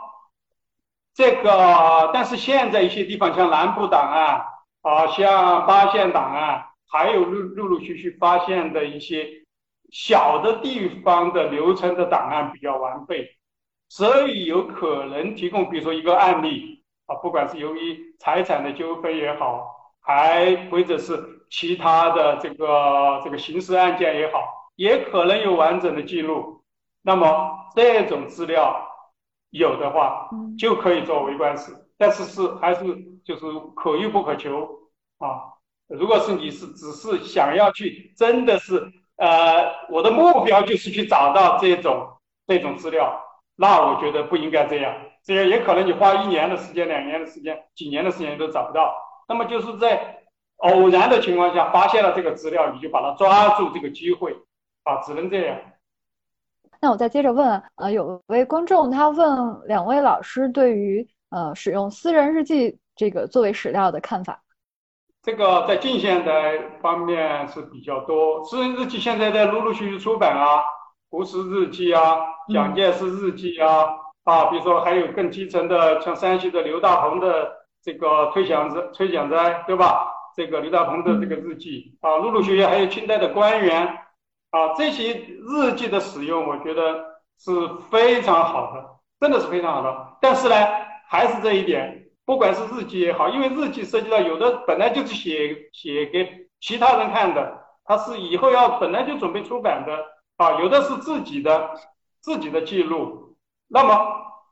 这个，但是现在一些地方，像南部档案啊，像八县档案，还有陆陆陆续续发现的一些小的地方的流程的档案比较完备，所以有可能提供，比如说一个案例啊，不管是由于财产的纠纷也好，还或者是其他的这个这个刑事案件也好，也可能有完整的记录。那么这种资料。有的话，就可以做微观史，但是是还是就是可遇不可求啊。如果是你是只是想要去，真的是呃，我的目标就是去找到这种这种资料，那我觉得不应该这样。这样也可能你花一年的时间、两年的时间、几年的时间都找不到。那么就是在偶然的情况下发现了这个资料，你就把它抓住这个机会啊，只能这样。那我再接着问，呃，有位观众他问两位老师对于呃使用私人日记这个作为史料的看法。这个在近现代方面是比较多，私人日记现在在陆陆续续出版啊，胡适日记啊，蒋介石日记啊，啊，比如说还有更基层的，像山西的刘大鹏的这个推想斋，推想斋，对吧？这个刘大鹏的这个日记啊，陆陆续续还有清代的官员。啊，这些日记的使用，我觉得是非常好的，真的是非常好的。但是呢，还是这一点，不管是日记也好，因为日记涉及到有的本来就是写写给其他人看的，它是以后要本来就准备出版的啊，有的是自己的自己的记录。那么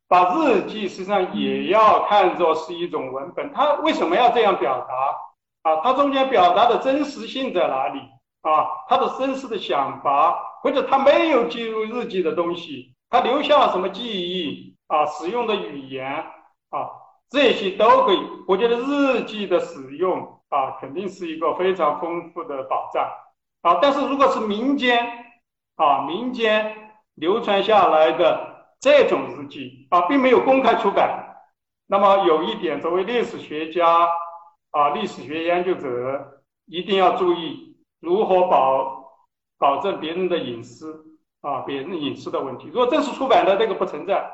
把日记实际上也要看作是一种文本，它为什么要这样表达啊？它中间表达的真实性在哪里？啊，他的真实的想法，或者他没有记录日记的东西，他留下了什么记忆啊？使用的语言啊，这些都可以。我觉得日记的使用啊，肯定是一个非常丰富的保障啊。但是如果是民间啊，民间流传下来的这种日记啊，并没有公开出版，那么有一点，作为历史学家啊，历史学研究者一定要注意。如何保保证别人的隐私啊？别人隐私的问题，如果正式出版的这个不存在，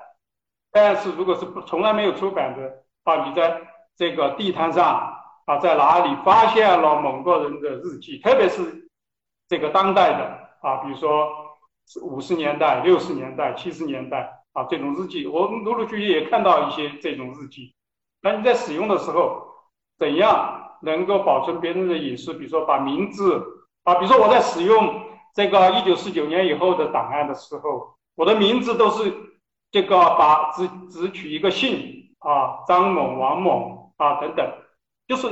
但是如果是从来没有出版的啊，你在这个地摊上啊，在哪里发现了某个人的日记，特别是这个当代的啊，比如说五十年代、六十年代、七十年代啊这种日记，我陆陆续续也看到一些这种日记。那你在使用的时候，怎样能够保存别人的隐私？比如说把名字。啊，比如说我在使用这个一九四九年以后的档案的时候，我的名字都是这个把只只取一个姓啊，张某、王某啊等等，就是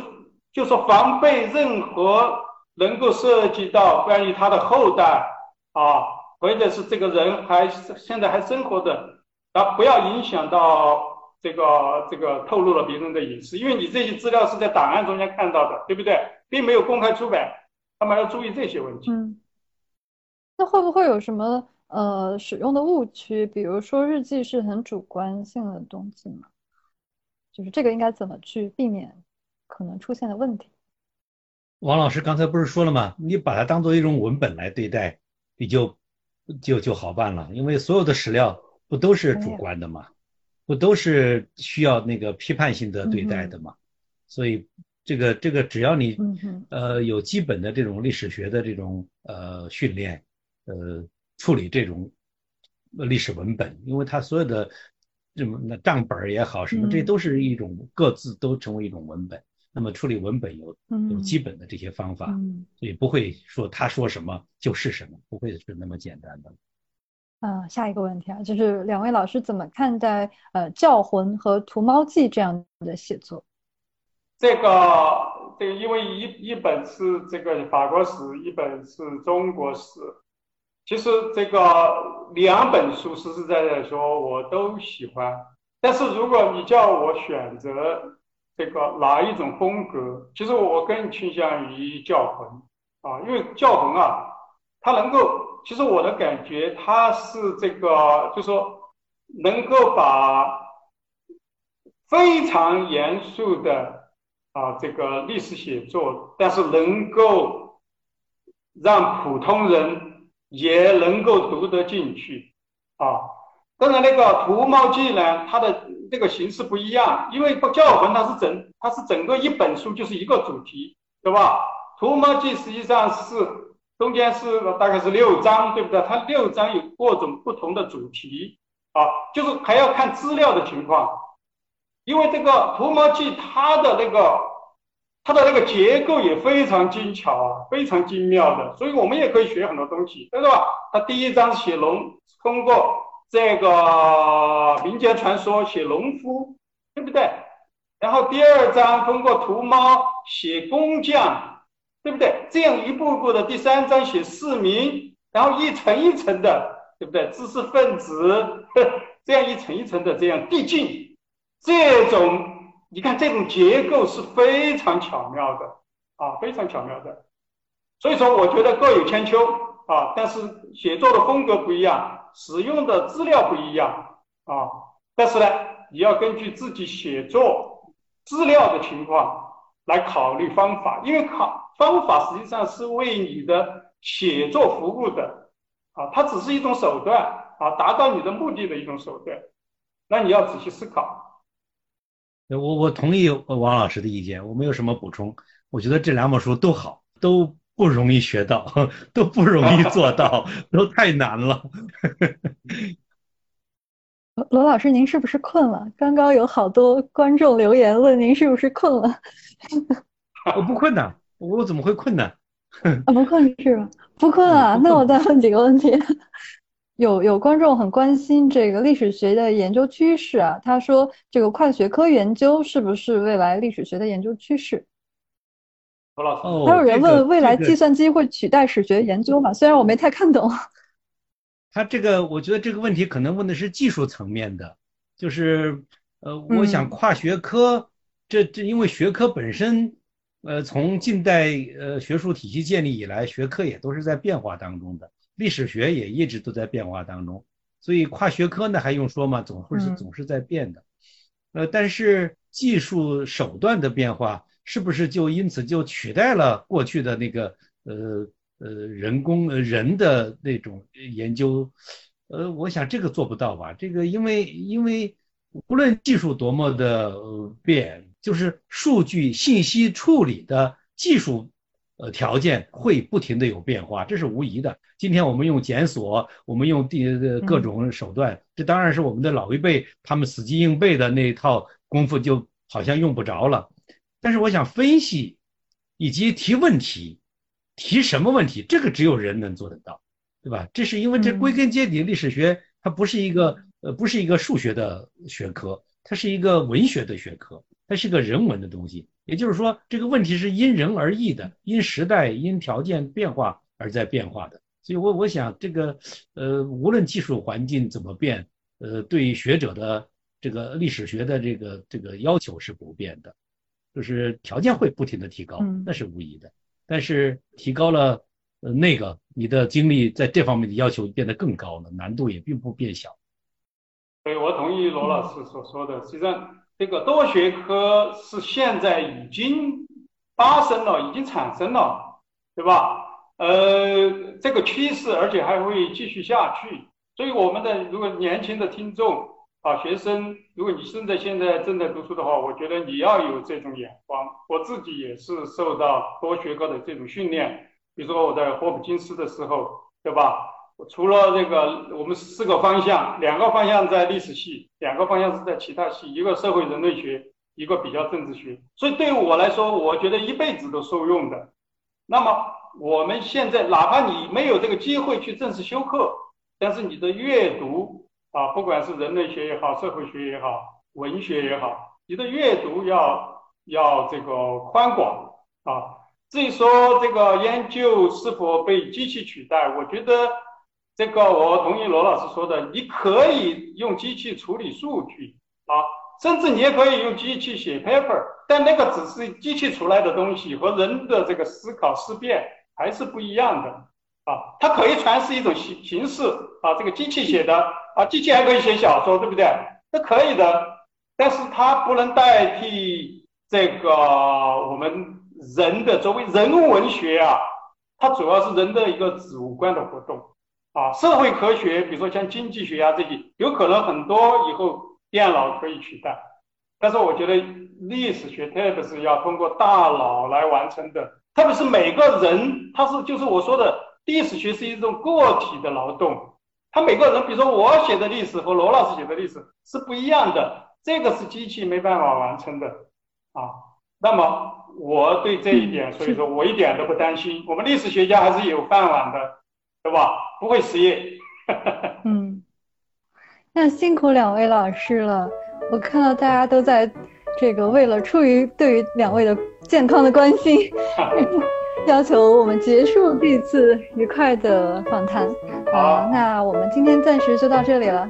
就是防备任何能够涉及到关于他的后代啊，或者是这个人还现在还生活的，啊，不要影响到这个这个透露了别人的隐私，因为你这些资料是在档案中间看到的，对不对？并没有公开出版。他们要注意这些问题。嗯，那会不会有什么呃使用的误区？比如说日记是很主观性的东西吗？就是这个应该怎么去避免可能出现的问题？王老师刚才不是说了吗？你把它当做一种文本来对待，你就就就好办了，因为所有的史料不都是主观的嘛，不都是需要那个批判性的对待的嘛，所以这个这个只要你呃有基本的这种历史学的这种呃训练，呃处理这种历史文本，因为它所有的这么那账本也好什么，这都是一种各自都成为一种文本。那么处理文本有有基本的这些方法，所以不会说他说什么就是什么，不会是那么简单的。嗯，下一个问题啊，就是两位老师怎么看待呃《教魂》和《屠猫记》这样的写作？这个这个，因为一一本是这个法国史，一本是中国史，其实这个两本书实实在在说我都喜欢，但是如果你叫我选择。这个哪一种风格？其实我更倾向于教魂啊，因为教魂啊，它能够，其实我的感觉，它是这个，就说能够把非常严肃的啊这个历史写作，但是能够让普通人也能够读得进去啊。当然，那个《图猫记》呢，它的这个形式不一样，因为《教魂》它是整，它是整个一本书就是一个主题，对吧？《图猫记》实际上是中间是大概是六章，对不对？它六章有各种不同的主题啊，就是还要看资料的情况，因为这个《图猫记》它的那个它的那个结构也非常精巧啊，非常精妙的，所以我们也可以学很多东西，对吧？它第一章写龙，通过。这个民间传说写农夫，对不对？然后第二章通过屠猫写工匠，对不对？这样一步步的，第三章写市民，然后一层一层的，对不对？知识分子，这样一层一层的这样递进，这种你看这种结构是非常巧妙的啊，非常巧妙的。所以说，我觉得各有千秋啊，但是写作的风格不一样。使用的资料不一样啊，但是呢，你要根据自己写作资料的情况来考虑方法，因为考方法实际上是为你的写作服务的啊，它只是一种手段啊，达到你的目的的一种手段，那你要仔细思考。我我同意王老师的意见，我没有什么补充。我觉得这两本书都好，都。不容易学到，[LAUGHS] 都不容易做到，[LAUGHS] 都太难了。罗罗老师，您是不是困了？刚刚有好多观众留言问您是不是困了。[LAUGHS] 我不困呐，我怎么会困呢？啊，不困是吧？不困啊，那我再问几个问题。[LAUGHS] 有有观众很关心这个历史学的研究趋势啊，他说这个跨学科研究是不是未来历史学的研究趋势？还有人问未来计算机会取代史学研究吗？虽然我没太看懂。[LAUGHS] 他这个，我觉得这个问题可能问的是技术层面的，就是呃，我想跨学科，这这因为学科本身，呃，从近代呃学术体系建立以来，学科也都是在变化当中的，历史学也一直都在变化当中，所以跨学科呢还用说吗？总会是总是在变的，呃，但是技术手段的变化。是不是就因此就取代了过去的那个呃呃人工人的那种研究？呃，我想这个做不到吧。这个因为因为无论技术多么的变，就是数据信息处理的技术呃条件会不停的有变化，这是无疑的。今天我们用检索，我们用第各种手段，这当然是我们的老一辈他们死记硬背的那一套功夫就好像用不着了。但是我想分析，以及提问题，提什么问题，这个只有人能做得到，对吧？这是因为这归根结底，历史学它不是一个呃不是一个数学的学科，它是一个文学的学科，它是个人文的东西。也就是说，这个问题是因人而异的，因时代因条件变化而在变化的。所以，我我想这个呃，无论技术环境怎么变，呃，对学者的这个历史学的这个这个要求是不变的。就是条件会不停的提高，那是无疑的。但是提高了，呃，那个你的精力在这方面的要求变得更高了，难度也并不变小。对，我同意罗老师所说的。实际上，这个多学科是现在已经发生了，已经产生了，对吧？呃，这个趋势，而且还会继续下去。所以，我们的如果年轻的听众啊，学生，如果你正在现在正在读书的话，我觉得你要有这种眼光。我自己也是受到多学科的这种训练，比如说我在霍普金斯的时候，对吧？除了这个，我们四个方向，两个方向在历史系，两个方向是在其他系，一个社会人类学，一个比较政治学。所以对于我来说，我觉得一辈子都受用的。那么我们现在，哪怕你没有这个机会去正式修课，但是你的阅读啊，不管是人类学也好，社会学也好，文学也好，你的阅读要要这个宽广啊。至于说这个研究是否被机器取代，我觉得。这个我同意罗老师说的，你可以用机器处理数据啊，甚至你也可以用机器写 paper，但那个只是机器出来的东西和人的这个思考思辨还是不一样的啊。它可以传是一种形形式啊，这个机器写的啊，机器还可以写小说，对不对？这可以的，但是它不能代替这个我们人的作为人文学啊，它主要是人的一个主观的活动。啊，社会科学，比如说像经济学啊这些，有可能很多以后电脑可以取代。但是我觉得历史学特别是要通过大脑来完成的，特别是每个人，他是就是我说的历史学是一种个体的劳动，他每个人，比如说我写的历史和罗老师写的历史是不一样的，这个是机器没办法完成的啊。那么我对这一点，所以说我一点都不担心，我们历史学家还是有饭碗的。对吧？不会失业。[LAUGHS] 嗯，那辛苦两位老师了。我看到大家都在这个为了出于对于两位的健康的关心，[LAUGHS] 要求我们结束这次愉快的访谈。好，那我们今天暂时就到这里了。